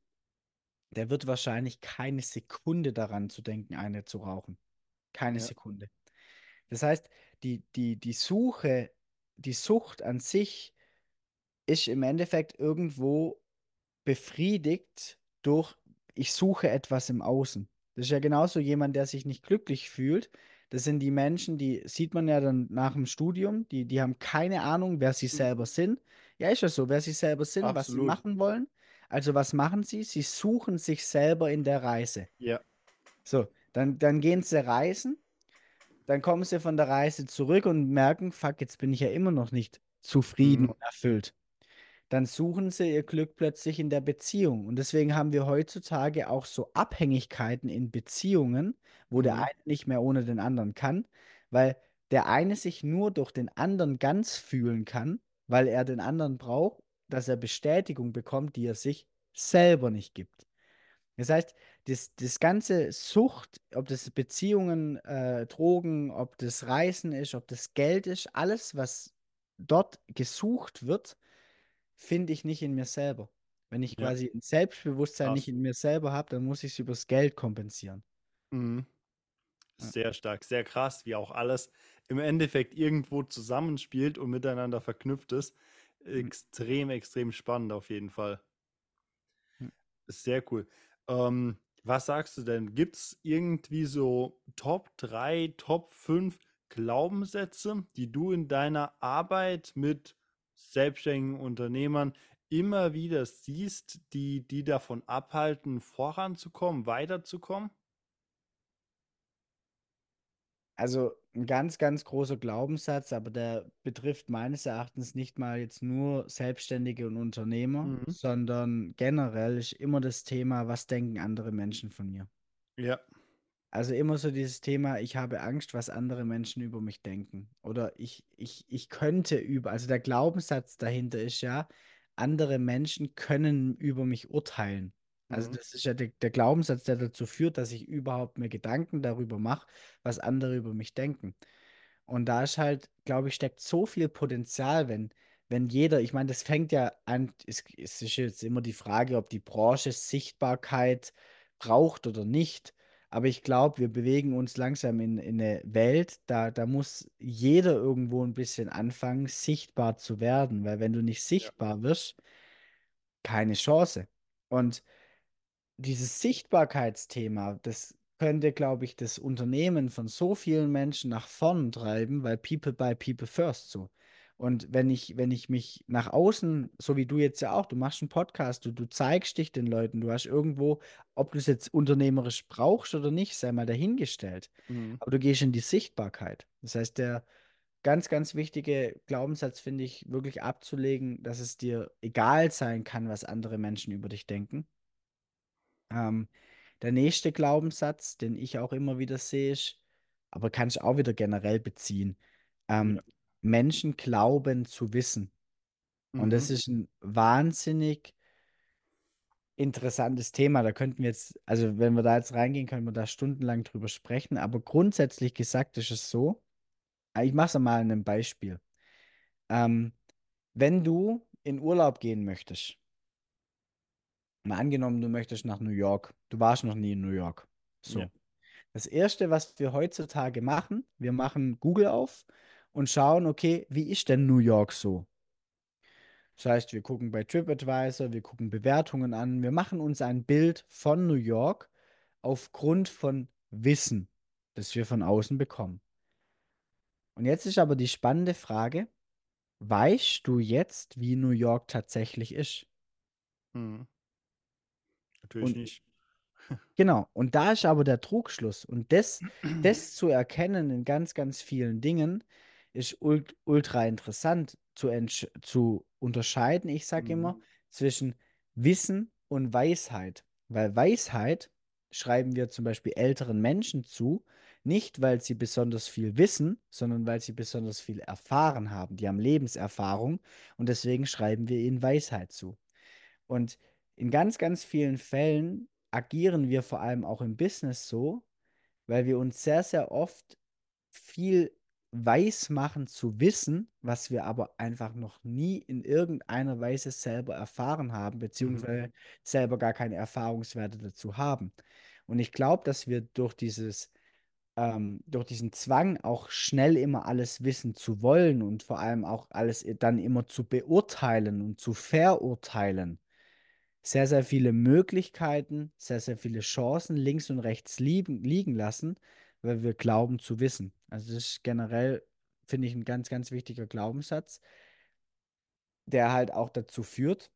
der wird wahrscheinlich keine Sekunde daran zu denken, eine zu rauchen. Keine
Ja,
Sekunde. Das heißt, die, die, die Suche, die Sucht an sich ist im Endeffekt irgendwo befriedigt durch, ich suche etwas im Außen. Das ist ja genauso jemand, der sich nicht glücklich fühlt. Das sind die Menschen, die sieht man ja dann nach dem Studium, die, die haben keine Ahnung, wer sie selber
Mhm.
sind. Ja, ist ja so, wer sie selber sind, was sie
absolut.
machen wollen. Also was machen sie? Sie suchen sich selber in der Reise.
Ja,
So, dann, dann gehen sie reisen, dann kommen sie von der Reise zurück und merken, fuck, jetzt bin ich ja immer noch nicht zufrieden
mhm.
und erfüllt dann suchen sie ihr Glück plötzlich in der Beziehung. Und deswegen haben wir heutzutage auch so Abhängigkeiten in Beziehungen, wo der
Mhm.
eine nicht mehr ohne den anderen kann, weil der eine sich nur durch den anderen ganz fühlen kann, weil er den anderen braucht, dass er Bestätigung bekommt, die er sich selber nicht gibt. Das heißt, das, das ganze Sucht, ob das Beziehungen, äh, Drogen, ob das Reisen ist, ob das Geld ist, alles, was dort gesucht wird, finde ich nicht in mir selber. Wenn ich
Ja,
quasi ein Selbstbewusstsein nicht
krass.
in mir selber habe, dann muss ich es übers Geld kompensieren.
Mhm. Sehr stark, sehr krass, wie auch alles im Endeffekt irgendwo zusammenspielt und miteinander verknüpft ist.
Hm,
Extrem, extrem spannend auf jeden Fall.
hm.
Sehr cool. Ähm, was sagst du denn? Gibt es irgendwie so Top 3, Top 5 Glaubenssätze, die du in deiner Arbeit mit selbstständigen Unternehmern immer wieder siehst, die, die davon abhalten, voranzukommen, weiterzukommen?
Also ein ganz, ganz großer Glaubenssatz, aber der betrifft meines Erachtens nicht mal jetzt nur Selbstständige und Unternehmer,
Mhm.
sondern generell ist immer das Thema, was denken andere Menschen von mir?
Ja.
Also immer so dieses Thema, ich habe Angst, was andere Menschen über mich denken. Oder ich, ich, ich könnte über, also der Glaubenssatz dahinter ist ja, andere Menschen können über mich urteilen. Also
Mhm.
das ist ja der, der Glaubenssatz, der dazu führt, dass ich überhaupt mir Gedanken darüber mache, was andere über mich denken. Und da ist halt, glaube ich, steckt so viel Potenzial, wenn, wenn jeder, ich meine, das fängt ja an, es, es ist jetzt immer die Frage, ob die Branche Sichtbarkeit braucht oder nicht. Aber ich glaube, wir bewegen uns langsam in, in eine Welt, da, da muss jeder irgendwo ein bisschen anfangen, sichtbar zu werden. Weil wenn du nicht
Ja.
sichtbar wirst, keine Chance. Und dieses Sichtbarkeitsthema, das könnte, glaube ich, das Unternehmen von so vielen Menschen nach vorn treiben, weil People by People first so. Und wenn ich, wenn ich mich nach außen, so wie du jetzt ja auch, du machst einen Podcast, du, du zeigst dich den Leuten, du hast irgendwo, ob du es jetzt unternehmerisch brauchst oder nicht, sei mal dahingestellt.
Mhm.
Aber du gehst in die Sichtbarkeit. Das heißt, der ganz, ganz wichtige Glaubenssatz finde ich wirklich abzulegen, dass es dir egal sein kann, was andere Menschen über dich denken ähm, der nächste Glaubenssatz, den ich auch immer wieder sehe, ist, aber kann ich auch wieder generell beziehen. Ähm,
Ja.
Menschen glauben zu wissen. Und
Mhm.
das ist ein wahnsinnig interessantes Thema. Da könnten wir jetzt, also wenn wir da jetzt reingehen, können wir da stundenlang drüber sprechen. Aber grundsätzlich gesagt ist es so, äh, ich mache es mal an einem Beispiel. Ähm, wenn du in Urlaub gehen möchtest, mal angenommen, du möchtest nach New York, du warst noch nie in New York.
Ja.
So. Das Erste, was wir heutzutage machen, wir machen Google auf und schauen, okay, wie ist denn New York so? Das heißt, wir gucken bei TripAdvisor, wir gucken Bewertungen an, wir machen uns ein Bild von New York aufgrund von Wissen, das wir von außen bekommen. Und jetzt ist aber die spannende Frage, weißt du jetzt, wie New York tatsächlich ist?
Mhm. Natürlich
Und
nicht.
Genau, und da ist aber der Trugschluss. Und das, das zu erkennen in ganz, ganz vielen Dingen ist ult ultra interessant zu, zu unterscheiden. Ich sage immer
Mhm.
zwischen Wissen und Weisheit. Weil Weisheit schreiben wir zum Beispiel älteren Menschen zu, nicht weil sie besonders viel wissen, sondern weil sie besonders viel erfahren haben. Die haben Lebenserfahrung und deswegen schreiben wir ihnen Weisheit zu. Und in ganz, ganz vielen Fällen agieren wir vor allem auch im Business so, weil wir uns sehr, sehr oft viel weiß machen zu wissen, was wir aber einfach noch nie in irgendeiner Weise selber erfahren haben,
Mhm.
beziehungsweise selber gar keine Erfahrungswerte dazu haben. Und ich glaube, dass wir durch dieses, ähm, durch diesen Zwang auch schnell immer alles wissen zu wollen und vor allem auch alles dann immer zu beurteilen und zu verurteilen, sehr, sehr viele Möglichkeiten, sehr, sehr viele Chancen links und rechts liegen, liegen lassen, weil wir glauben zu wissen. Also das ist generell, finde ich, ein ganz, ganz wichtiger Glaubenssatz, der halt auch dazu führt,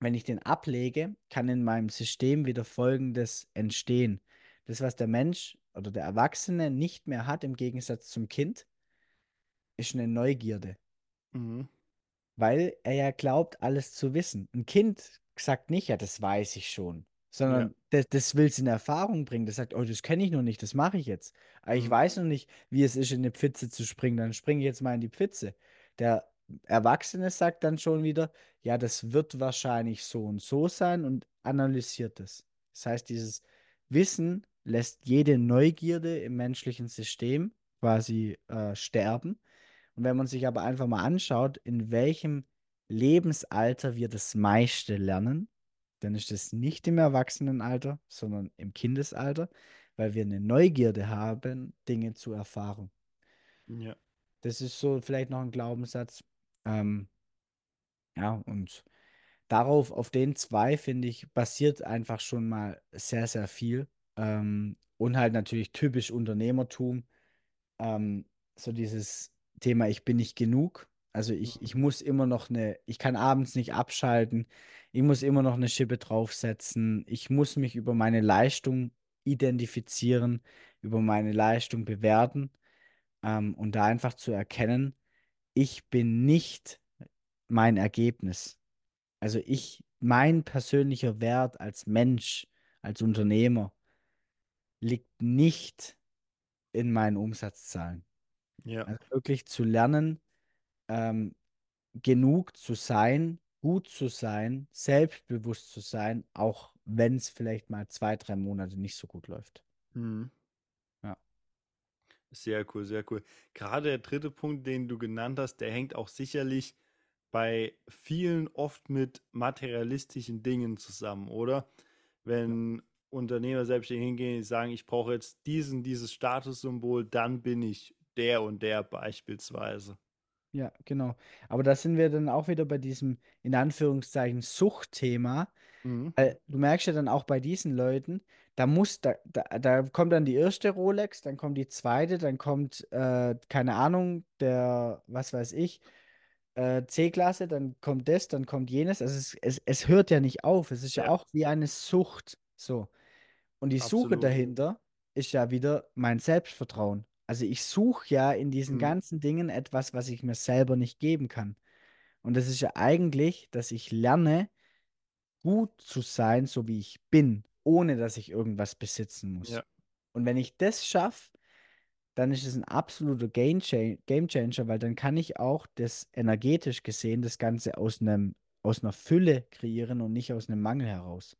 wenn ich den ablege, kann in meinem System wieder Folgendes entstehen. Das, was der Mensch oder der Erwachsene nicht mehr hat im Gegensatz zum Kind, ist eine Neugierde.
Mhm.
Weil er ja glaubt, alles zu wissen. Ein Kind sagt nicht, ja, das weiß ich schon,
Ja.
Das, das will es in Erfahrung bringen. Das sagt, oh, das kenne ich noch nicht, das mache ich jetzt. Aber ich
Mhm.
weiß noch nicht, wie es ist, in eine Pfütze zu springen, dann springe ich jetzt mal in die Pfütze. Der Erwachsene sagt dann schon wieder, ja, das wird wahrscheinlich so und so sein und analysiert es. Das heißt, dieses Wissen lässt jede Neugierde im menschlichen System quasi äh, sterben. Und wenn man sich aber einfach mal anschaut, in welchem Lebensalter wir das meiste lernen, dann ist es nicht im Erwachsenenalter, sondern im Kindesalter, weil wir eine Neugierde haben, Dinge zu erfahren.
Ja.
Das ist so vielleicht noch ein Glaubenssatz. Ähm, ja, und darauf, auf den zwei, finde ich, basiert einfach schon mal sehr, sehr viel. Ähm, und halt natürlich typisch Unternehmertum. Ähm, so dieses Thema, ich bin nicht genug. Also ich, ich muss immer noch eine, ich kann abends nicht abschalten, ich muss immer noch eine Schippe draufsetzen, ich muss mich über meine Leistung identifizieren, über meine Leistung bewerten ähm, und da einfach zu erkennen, ich bin nicht mein Ergebnis. Also ich, mein persönlicher Wert als Mensch, als Unternehmer liegt nicht in meinen Umsatzzahlen.
Ja.
Also wirklich zu lernen, ähm, genug zu sein, gut zu sein, selbstbewusst zu sein, auch wenn es vielleicht mal zwei, drei Monate nicht so gut läuft.
Mhm.
Ja.
Sehr cool, sehr cool. Gerade der dritte Punkt, den du genannt hast, der hängt auch sicherlich bei vielen oft mit materialistischen Dingen zusammen, oder? Wenn Unternehmer selbstständig hingehen und sagen, ich brauche jetzt diesen, dieses Statussymbol, dann bin ich der und der beispielsweise.
Ja, genau. Aber da sind wir dann auch wieder bei diesem, in Anführungszeichen, Suchtthema.
Mhm.
Weil du merkst ja dann auch bei diesen Leuten, da muss, da, da, da kommt dann die erste Rolex, dann kommt die zweite, dann kommt, äh, keine Ahnung, der, was weiß ich, äh, C-Klasse, dann kommt das, dann kommt jenes. Also es, es, es hört ja nicht auf. Es ist ja
Ja,
auch wie eine Sucht. So. Und die Suche
absolut.
dahinter ist ja wieder mein Selbstvertrauen. Also ich suche ja in diesen
Mhm.
ganzen Dingen etwas, was ich mir selber nicht geben kann. Und das ist ja eigentlich, dass ich lerne, gut zu sein, so wie ich bin, ohne dass ich irgendwas besitzen muss.
Ja,
Und wenn ich das schaffe, dann ist es ein absoluter Game Cha- Game Changer, weil dann kann ich auch das energetisch gesehen, das Ganze aus einem, aus einer Fülle kreieren und nicht aus einem Mangel heraus.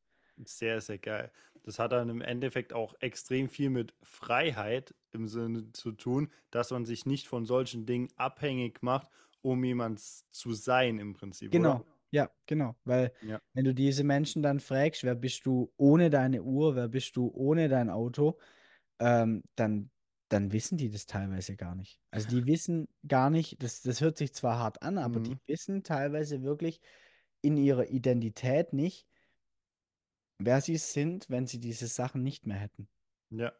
Sehr, sehr geil. Das hat dann im Endeffekt auch extrem viel mit Freiheit im Sinne zu tun, dass man sich nicht von solchen Dingen abhängig macht, um jemand zu sein im Prinzip,
Genau,
oder?
ja, genau. Weil
Ja.
wenn du diese Menschen dann fragst, wer bist du ohne deine Uhr, wer bist du ohne dein Auto, ähm, dann, dann wissen die das teilweise gar nicht. Also die wissen gar nicht, das, das hört sich zwar hart an, aber die
Mhm.
wissen teilweise wirklich in ihrer Identität nicht, wer sie sind, wenn sie diese Sachen nicht mehr hätten.
Ja,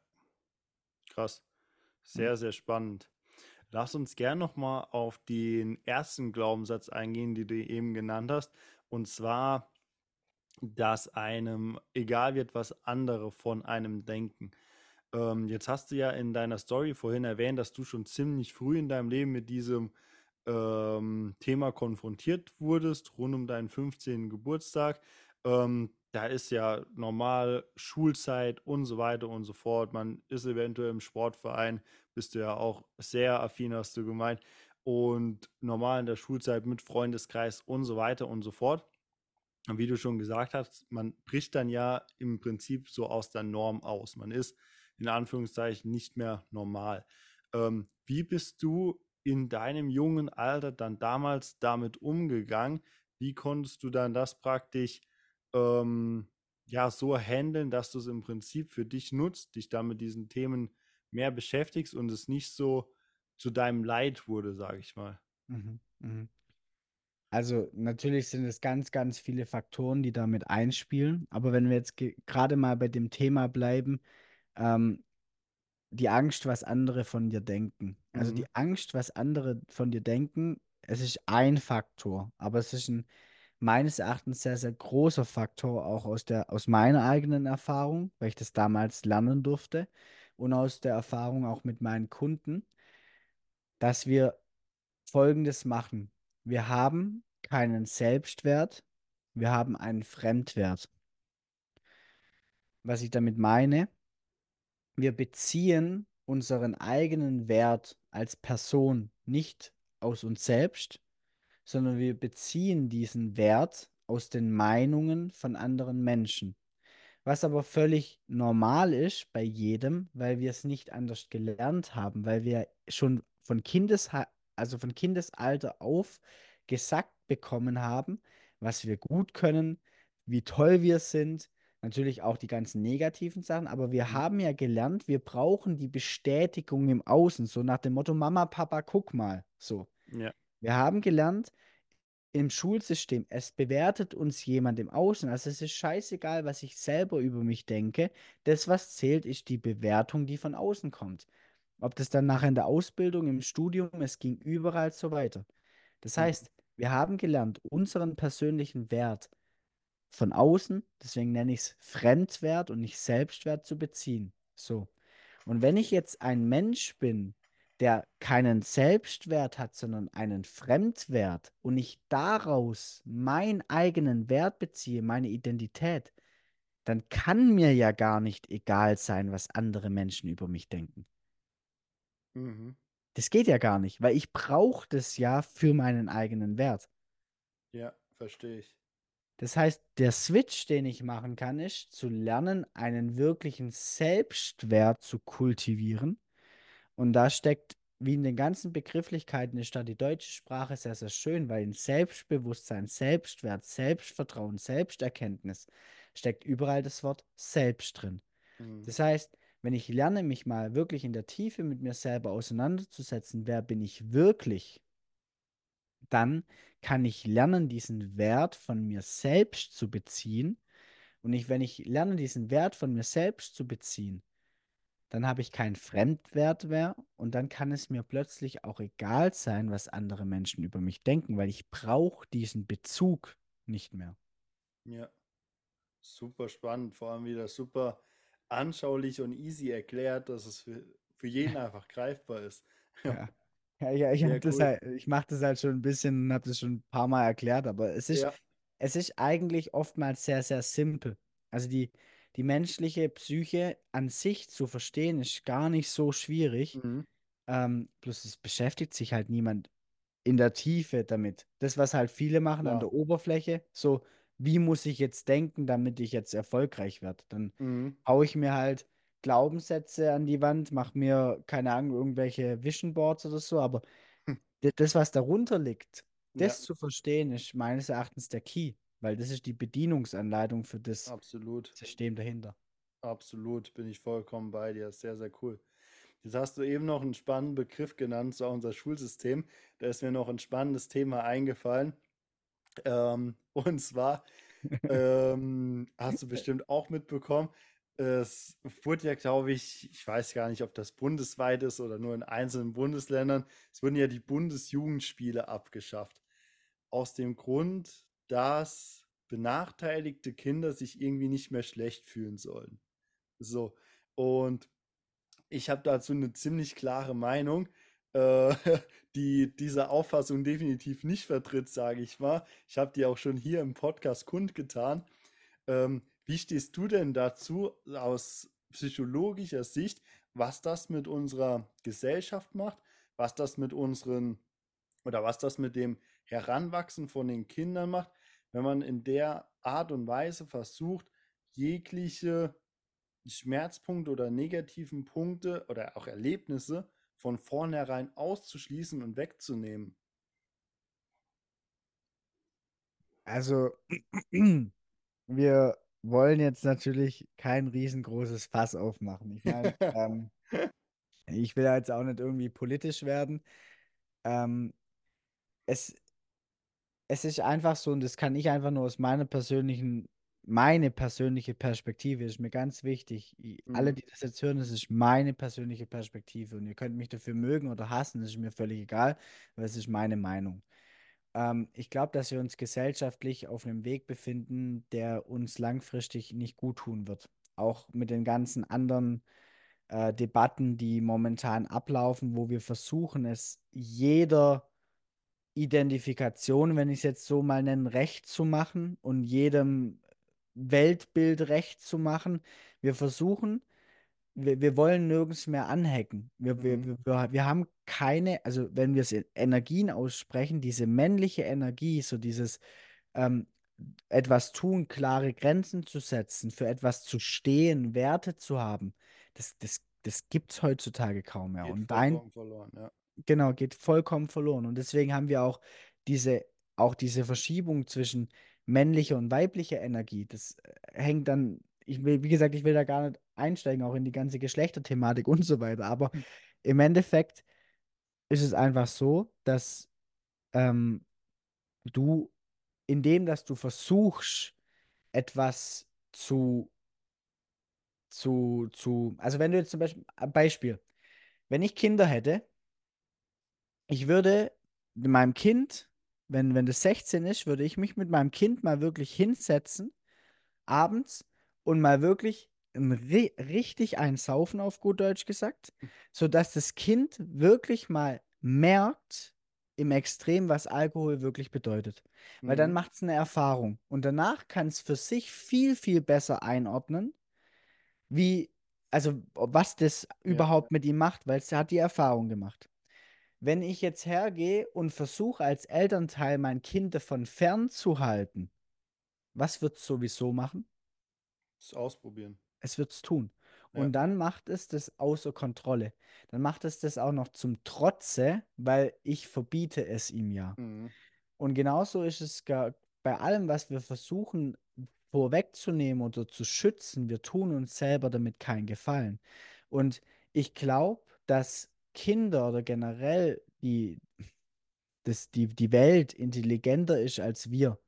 krass. Sehr, sehr spannend. Lass uns gern nochmal auf den ersten Glaubenssatz eingehen, den du eben genannt hast. Und zwar, dass einem egal wird, was andere von einem denken. Ähm, jetzt hast du ja in deiner Story vorhin erwähnt, dass du schon ziemlich früh in deinem Leben mit diesem ähm, Thema konfrontiert wurdest, rund um deinen 15. Geburtstag. Ähm, da ist ja normal Schulzeit und so weiter und so fort. Man ist eventuell im Sportverein, bist du ja auch sehr affin, hast du gemeint. Und normal in der Schulzeit mit Freundeskreis und so weiter und so fort. Und wie du schon gesagt hast, man bricht dann ja im Prinzip so aus der Norm aus. Man ist in Anführungszeichen nicht mehr normal. Ähm, wie bist du in deinem jungen Alter dann damals damit umgegangen? Wie konntest du dann das praktisch ähm, ja so handeln, dass du es im Prinzip für dich nutzt, dich dann mit diesen Themen mehr beschäftigst und es nicht so zu deinem Leid wurde, sage ich mal.
Mhm, mhm. Also natürlich sind es ganz, ganz viele Faktoren, die damit einspielen. Aber wenn wir jetzt ge- gerade mal bei dem Thema bleiben, ähm, die Angst, was andere von dir denken. Also
Mhm.
die Angst, was andere von dir denken, es ist ein Faktor, aber es ist ein meines Erachtens sehr, sehr großer Faktor, auch aus der, aus meiner eigenen Erfahrung, weil ich das damals lernen durfte und aus der Erfahrung auch mit meinen Kunden, dass wir Folgendes machen. Wir haben keinen Selbstwert, wir haben einen Fremdwert. Was ich damit meine, wir beziehen unseren eigenen Wert als Person nicht aus uns selbst, sondern wir beziehen diesen Wert aus den Meinungen von anderen Menschen. Was aber völlig normal ist bei jedem, weil wir es nicht anders gelernt haben, weil wir schon von Kindes, also von Kindesalter auf gesagt bekommen haben, was wir gut können, wie toll wir sind, natürlich auch die ganzen negativen Sachen, aber wir
Mhm.
haben ja gelernt, wir brauchen die Bestätigung im Außen, so nach dem Motto Mama, Papa, guck mal, so.
Ja,
Wir haben gelernt, im Schulsystem, es bewertet uns jemand im Außen. Also es ist scheißegal, was ich selber über mich denke. Das, was zählt, ist die Bewertung, die von außen kommt. Ob das dann nachher in der Ausbildung, im Studium, es ging überall so weiter. Das
Mhm.
heißt, wir haben gelernt, unseren persönlichen Wert von außen, deswegen nenne ich es Fremdwert und nicht Selbstwert zu beziehen. So. Und wenn ich jetzt ein Mensch bin, der keinen Selbstwert hat, sondern einen Fremdwert und ich daraus meinen eigenen Wert beziehe, meine Identität, dann kann mir ja gar nicht egal sein, was andere Menschen über mich denken.
Mhm.
Das geht ja gar nicht, weil ich brauche das ja für meinen eigenen Wert.
Ja, verstehe ich.
Das heißt, der Switch, den ich machen kann, ist zu lernen, einen wirklichen Selbstwert zu kultivieren. Und da steckt, wie in den ganzen Begrifflichkeiten, ist da die deutsche Sprache sehr, sehr schön, weil in Selbstbewusstsein, Selbstwert, Selbstvertrauen, Selbsterkenntnis steckt überall das Wort selbst drin.
Mhm.
Das heißt, wenn ich lerne, mich mal wirklich in der Tiefe mit mir selber auseinanderzusetzen, wer bin ich wirklich, dann kann ich lernen, diesen Wert von mir selbst zu beziehen. Und ich, wenn ich lerne, diesen Wert von mir selbst zu beziehen, dann habe ich keinen Fremdwert mehr und dann kann es mir plötzlich auch egal sein, was andere Menschen über mich denken, weil ich brauche diesen Bezug nicht mehr.
Ja, super spannend. Vor allem wieder super anschaulich und easy erklärt, dass es für, für jeden einfach greifbar ist.
Ja. Ja, ja, ich das
cool.
halt, ich mache das halt schon ein bisschen und habe das schon ein paar Mal erklärt, aber es ist,
Ja,
es ist eigentlich oftmals sehr, sehr simpel. Also die, die menschliche Psyche an sich zu verstehen, ist gar nicht so schwierig.
mhm.
Ähm, bloß es beschäftigt sich halt niemand in der Tiefe damit. Das, was halt viele machen an
klar.
der Oberfläche, so, wie muss ich jetzt denken, damit ich jetzt erfolgreich werde? Dann
Mhm.
haue ich mir halt Glaubenssätze an die Wand, mache mir, keine Ahnung, irgendwelche Vision Boards oder so, aber
Hm.
das, was darunter liegt,
Ja,
das zu verstehen, ist meines Erachtens der Key, weil das ist die Bedienungsanleitung für das
absolut.
System dahinter.
Absolut, bin ich vollkommen bei dir. Sehr, sehr cool. Jetzt hast du eben noch einen spannenden Begriff genannt, so unser Schulsystem. Da ist mir noch ein spannendes Thema eingefallen. Ähm, und zwar ähm, hast du bestimmt auch mitbekommen, es wurde ja, glaube ich, ich weiß gar nicht, ob das bundesweit ist oder nur in einzelnen Bundesländern, es wurden ja die Bundesjugendspiele abgeschafft. Aus dem Grund, dass benachteiligte Kinder sich irgendwie nicht mehr schlecht fühlen sollen. So, und ich habe dazu eine ziemlich klare Meinung, äh, die diese Auffassung definitiv nicht vertritt, sage ich mal. Ich habe die auch schon hier im Podcast kundgetan. Ähm, wie stehst du denn dazu aus psychologischer Sicht, was das mit unserer Gesellschaft macht, was das mit unseren oder was das mit dem Heranwachsen von den Kindern macht, wenn man in der Art und Weise versucht, jegliche Schmerzpunkte oder negativen Punkte oder auch Erlebnisse von vornherein auszuschließen und wegzunehmen.
Also, wir wollen jetzt natürlich kein riesengroßes Fass aufmachen. Ich meine, ähm, ich will jetzt auch nicht irgendwie politisch werden. Ähm, es, es ist einfach so, und das kann ich einfach nur aus meiner persönlichen, meine persönliche Perspektive, ist mir ganz wichtig. I- Alle,
Mhm.
die das jetzt hören, das ist meine persönliche Perspektive. Und ihr könnt mich dafür mögen oder hassen, das ist mir völlig egal, weil es ist meine Meinung. Ähm, ich glaube, dass wir uns gesellschaftlich auf einem Weg befinden, der uns langfristig nicht gut tun wird. Auch mit den ganzen anderen äh, Debatten, die momentan ablaufen, wo wir versuchen, es jeder Identifikation, wenn ich es jetzt so mal nenne, recht zu machen und jedem Weltbild recht zu machen. Wir versuchen, wir, wir wollen nirgends mehr anhacken. Wir,
Mhm.
wir, wir wir haben keine, also wenn wir es in Energien aussprechen, diese männliche Energie, so dieses ähm, etwas tun, klare Grenzen zu setzen, für etwas zu stehen, Werte zu haben, das, das, das gibt es heutzutage kaum mehr.
Geht
Und dein,
verloren, ja.
Genau, geht vollkommen verloren. Und deswegen haben wir auch diese, auch diese Verschiebung zwischen männlicher und weiblicher Energie. Das äh, hängt dann, ich will, wie gesagt, ich will da gar nicht einsteigen, auch in die ganze Geschlechterthematik und so weiter. Aber
Hm.
im Endeffekt ist es einfach so, dass ähm, du, indem dass du versuchst, etwas zu, zu, zu, also wenn du jetzt zum Beispiel, ein Beispiel, wenn ich Kinder hätte, ich würde meinem Kind wenn, wenn das 16 ist, würde ich mich mit meinem Kind mal wirklich hinsetzen, abends, und mal wirklich ein ri richtig einsaufen, auf gut Deutsch gesagt, sodass das Kind wirklich mal merkt, im Extrem, was Alkohol wirklich bedeutet. Weil dann
Mhm.
macht es eine Erfahrung. Und danach kann es für sich viel, viel besser einordnen, wie, also was das
Ja,
überhaupt mit ihm macht, weil es hat die Erfahrung gemacht. Wenn ich jetzt hergehe und versuche als Elternteil mein Kind davon fernzuhalten, was wird es sowieso machen?
das ausprobieren.
Es wird es tun.
Ja.
Und dann macht es das außer Kontrolle. Dann macht es das auch noch zum Trotze, weil ich verbiete es ihm ja.
Mhm.
Und genauso ist es gar bei allem, was wir versuchen vorwegzunehmen oder zu schützen. Wir tun uns selber damit keinen Gefallen. Und ich glaube, dass Kinder oder generell die, das, die, die Welt intelligenter ist als wir.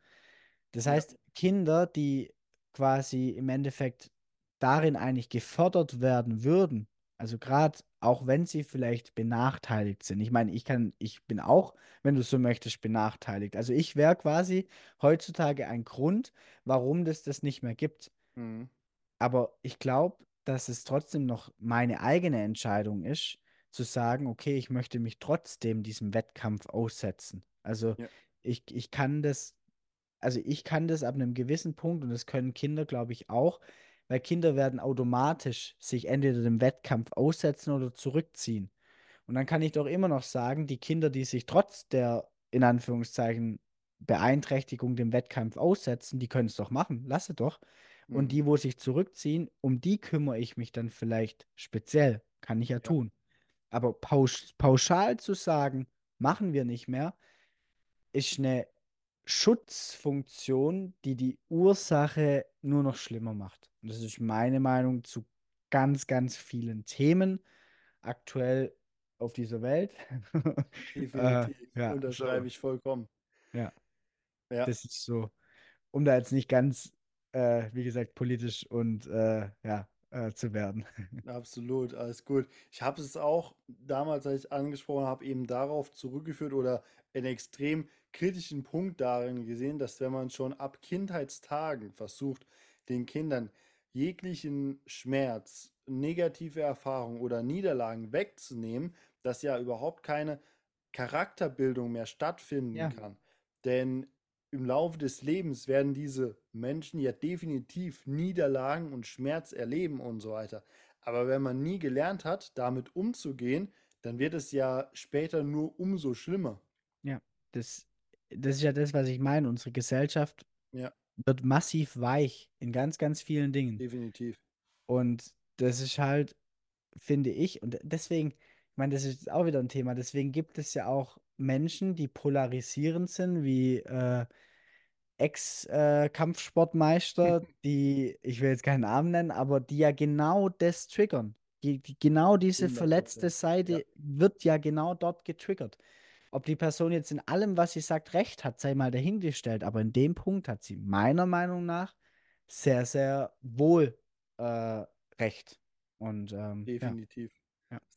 Das
Ja.
heißt, Kinder, die quasi im Endeffekt darin eigentlich gefördert werden würden, also gerade auch wenn sie vielleicht benachteiligt sind. Ich meine, ich kann, ich bin auch, wenn du so möchtest, benachteiligt. Also ich wäre quasi heutzutage ein Grund, warum das das nicht mehr gibt.
Mhm.
Aber ich glaube, dass es trotzdem noch meine eigene Entscheidung ist, zu sagen, okay, ich möchte mich trotzdem diesem Wettkampf aussetzen. Also
Ja.
ich, ich kann das, also ich kann das ab einem gewissen Punkt und das können Kinder, glaube ich, auch, weil Kinder werden automatisch sich entweder dem Wettkampf aussetzen oder zurückziehen. Und dann kann ich doch immer noch sagen, die Kinder, die sich trotz der, in Anführungszeichen, Beeinträchtigung dem Wettkampf aussetzen, die können es doch machen. Lasse doch. Und
Mhm.
die, wo sich zurückziehen, um die kümmere ich mich dann vielleicht speziell. Kann ich ja,
Ja.
tun. Aber pausch pauschal zu sagen, machen wir nicht mehr, ist eine Schutzfunktion, die die Ursache nur noch schlimmer macht. Und das ist meine Meinung zu ganz, ganz vielen Themen aktuell auf dieser Welt. äh,
Definitiv.
ja,
Unterschreibe
so,
ich vollkommen.
ja,
Ja,
das ist so, um da jetzt nicht ganz, äh, wie gesagt, politisch und äh, ja, äh, zu werden.
absolut. Alles gut. Ich habe es auch damals, als ich angesprochen habe, eben darauf zurückgeführt oder einen extrem kritischen Punkt darin gesehen, dass wenn man schon ab Kindheitstagen versucht, den Kindern jeglichen Schmerz, negative Erfahrungen oder Niederlagen wegzunehmen, dass ja überhaupt keine Charakterbildung mehr stattfinden
Ja,
kann. Denn im Laufe des Lebens werden diese Menschen ja definitiv Niederlagen und Schmerz erleben und so weiter. Aber wenn man nie gelernt hat, damit umzugehen, dann wird es ja später nur umso schlimmer.
ja, das, das ist ja das, was ich meine. Unsere Gesellschaft
Ja,
wird massiv weich in ganz, ganz vielen Dingen.
definitiv.
Und das ist halt, finde ich, und deswegen, ich meine, das ist auch wieder ein Thema, deswegen gibt es ja auch Menschen, die polarisierend sind, wie äh, Ex-Kampfsportmeister, die, ich will jetzt keinen Namen nennen, aber die ja genau das triggern. Die, die, genau diese
100
verletzte
Prozent. Ja,
Seite wird ja genau dort getriggert. Ob die Person jetzt in allem, was sie sagt, recht hat, sei mal dahingestellt, aber in dem Punkt hat sie meiner Meinung nach sehr, sehr wohl äh, recht. Und ähm,
definitiv.
ja.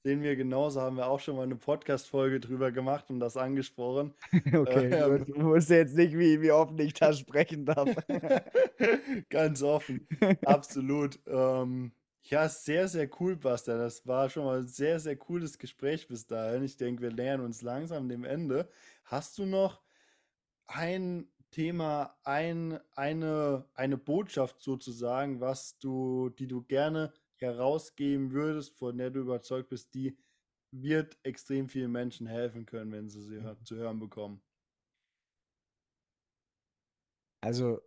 Sehen wir genauso, haben wir auch schon mal eine Podcast-Folge drüber gemacht und das angesprochen.
Okay,
Ähm,
du wusste jetzt nicht, wie, wie offen ich da sprechen darf.
Ganz offen, absolut. Ähm, ja, sehr, sehr cool, Bastian. Das war schon mal ein sehr, sehr cooles Gespräch bis dahin. Ich denke, wir nähern uns langsam dem Ende. Hast du noch ein Thema, ein, eine, eine Botschaft sozusagen, was du, die du gerne herausgeben würdest, von der du überzeugt bist, die wird extrem vielen Menschen helfen können, wenn sie sie hör- zu hören bekommen?
Also,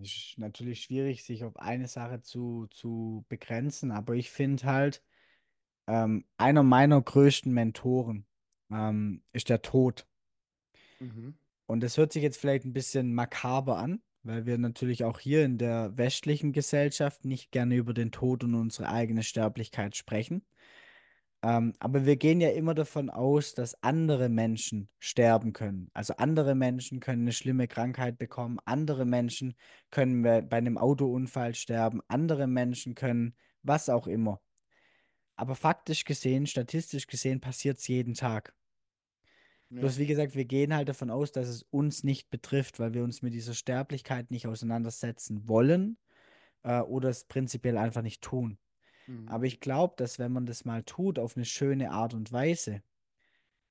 ist natürlich schwierig, sich auf eine Sache zu, zu begrenzen, aber ich finde halt, ähm, einer meiner größten Mentoren ähm, ist der Tod.
Mhm.
Und das hört sich jetzt vielleicht ein bisschen makaber an, weil wir natürlich auch hier in der westlichen Gesellschaft nicht gerne über den Tod und unsere eigene Sterblichkeit sprechen. Ähm, aber wir gehen ja immer davon aus, dass andere Menschen sterben können. Also andere Menschen können eine schlimme Krankheit bekommen, andere Menschen können bei bei einem Autounfall sterben, andere Menschen können was auch immer. Aber faktisch gesehen, statistisch gesehen, passiert es jeden Tag. Ja. Bloß wie gesagt, wir gehen halt davon aus, dass es uns nicht betrifft, weil wir uns mit dieser Sterblichkeit nicht auseinandersetzen wollen äh, oder es prinzipiell einfach nicht tun. Mhm. Aber ich glaube, dass wenn man das mal tut auf eine schöne Art und Weise,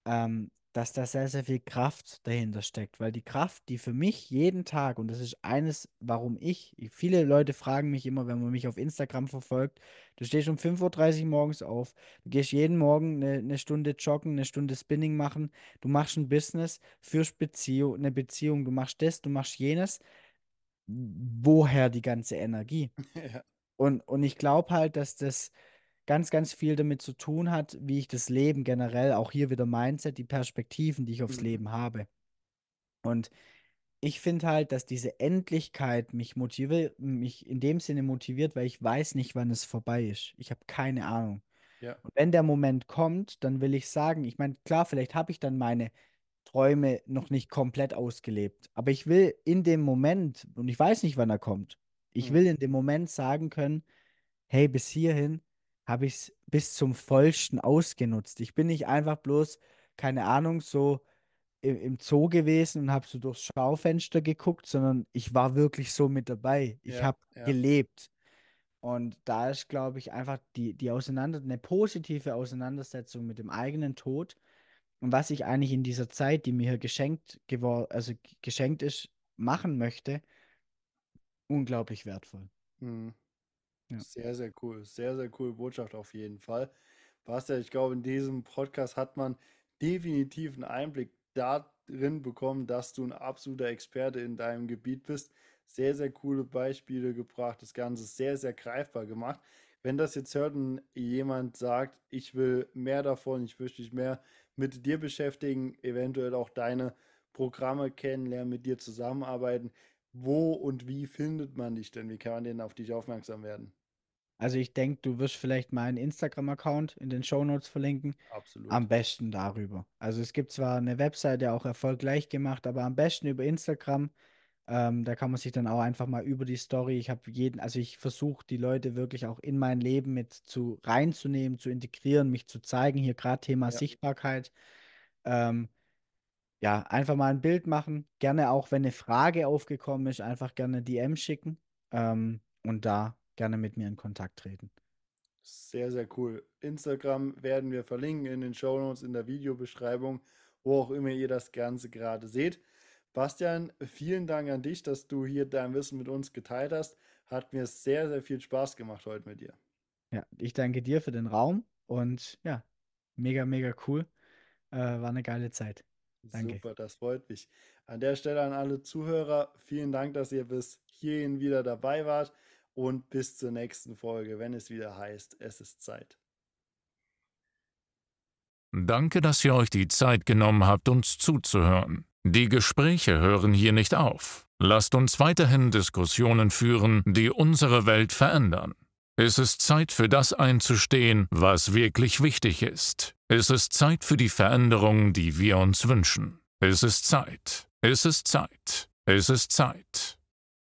ähm, dass da sehr, sehr viel Kraft dahinter steckt. Weil die Kraft, die für mich jeden Tag, und das ist eines, warum ich, viele Leute fragen mich immer, wenn man mich auf Instagram verfolgt, du stehst um 5.30 Uhr morgens auf, du gehst jeden Morgen eine, eine Stunde joggen, eine Stunde Spinning machen, du machst ein Business, führst Beziehung, eine Beziehung, du machst das, du machst jenes. Woher die ganze Energie? Ja. Und, und ich glaube halt, dass das ganz, ganz viel damit zu tun hat, wie ich das Leben generell, auch hier wieder Mindset, die Perspektiven, die ich aufs mhm. Leben habe. Und ich finde halt, dass diese Endlichkeit mich motiviert, mich in dem Sinne motiviert, weil ich weiß nicht, wann es vorbei ist. Ich habe keine Ahnung. Ja. Und wenn der Moment kommt, dann will ich sagen, ich meine, klar, vielleicht habe ich dann meine Träume noch nicht komplett ausgelebt, aber ich will in dem Moment, und ich weiß nicht, wann er kommt, ich mhm. will in dem Moment sagen können, hey, bis hierhin habe ich es bis zum vollsten ausgenutzt. Ich bin nicht einfach bloß, keine Ahnung, so im, im Zoo gewesen und habe so durchs Schaufenster geguckt, sondern ich war wirklich so mit dabei. Ich ja, habe ja. gelebt. Und da ist, glaube ich, einfach die, die Auseinander eine positive Auseinandersetzung mit dem eigenen Tod und was ich eigentlich in dieser Zeit, die mir hier geschenkt geworden, also geschenkt ist, machen möchte, unglaublich wertvoll. Mhm.
Sehr, sehr cool. Sehr, sehr coole Botschaft auf jeden Fall. Bastian, ich glaube, in diesem Podcast hat man definitiv einen Einblick darin bekommen, dass du ein absoluter Experte in deinem Gebiet bist. Sehr, sehr coole Beispiele gebracht, das Ganze sehr, sehr greifbar gemacht. Wenn das jetzt hört und jemand sagt, ich will mehr davon, ich möchte mich mehr mit dir beschäftigen, eventuell auch deine Programme kennenlernen, mit dir zusammenarbeiten, wo und wie findet man dich denn? Wie kann man denn auf dich aufmerksam werden?
Also ich denke, du wirst vielleicht meinen Instagram-Account in den Show Notes verlinken. Absolut. Am besten darüber. Also es gibt zwar eine Webseite auch erfolgreich gemacht, aber am besten über Instagram. Ähm, da kann man sich dann auch einfach mal über die Story. Ich habe jeden, also ich versuche die Leute wirklich auch in mein Leben mit zu reinzunehmen, zu integrieren, mich zu zeigen. Hier gerade Thema ja. Sichtbarkeit. Ähm, ja, einfach mal ein Bild machen. Gerne auch, wenn eine Frage aufgekommen ist, einfach gerne DM schicken ähm, und da gerne mit mir in Kontakt treten.
Sehr, sehr cool. Instagram werden wir verlinken in den Show Notes, in der Videobeschreibung, wo auch immer ihr das Ganze gerade seht. Bastian, vielen Dank an dich, dass du hier dein Wissen mit uns geteilt hast. Hat mir sehr, sehr viel Spaß gemacht heute mit dir.
Ja, ich danke dir für den Raum und ja, mega, mega cool. Äh, war eine geile Zeit. Danke.
Super, das freut mich. An der Stelle an alle Zuhörer, vielen Dank, dass ihr bis hierhin wieder dabei wart und bis zur nächsten Folge, wenn es wieder heißt, es ist Zeit.
Danke, dass ihr euch die Zeit genommen habt, uns zuzuhören. Die Gespräche hören hier nicht auf. Lasst uns weiterhin Diskussionen führen, die unsere Welt verändern. Es ist Zeit für das einzustehen, was wirklich wichtig ist. Es ist Zeit für die Veränderung, die wir uns wünschen. Es ist Zeit. Es ist Zeit. Es ist Zeit.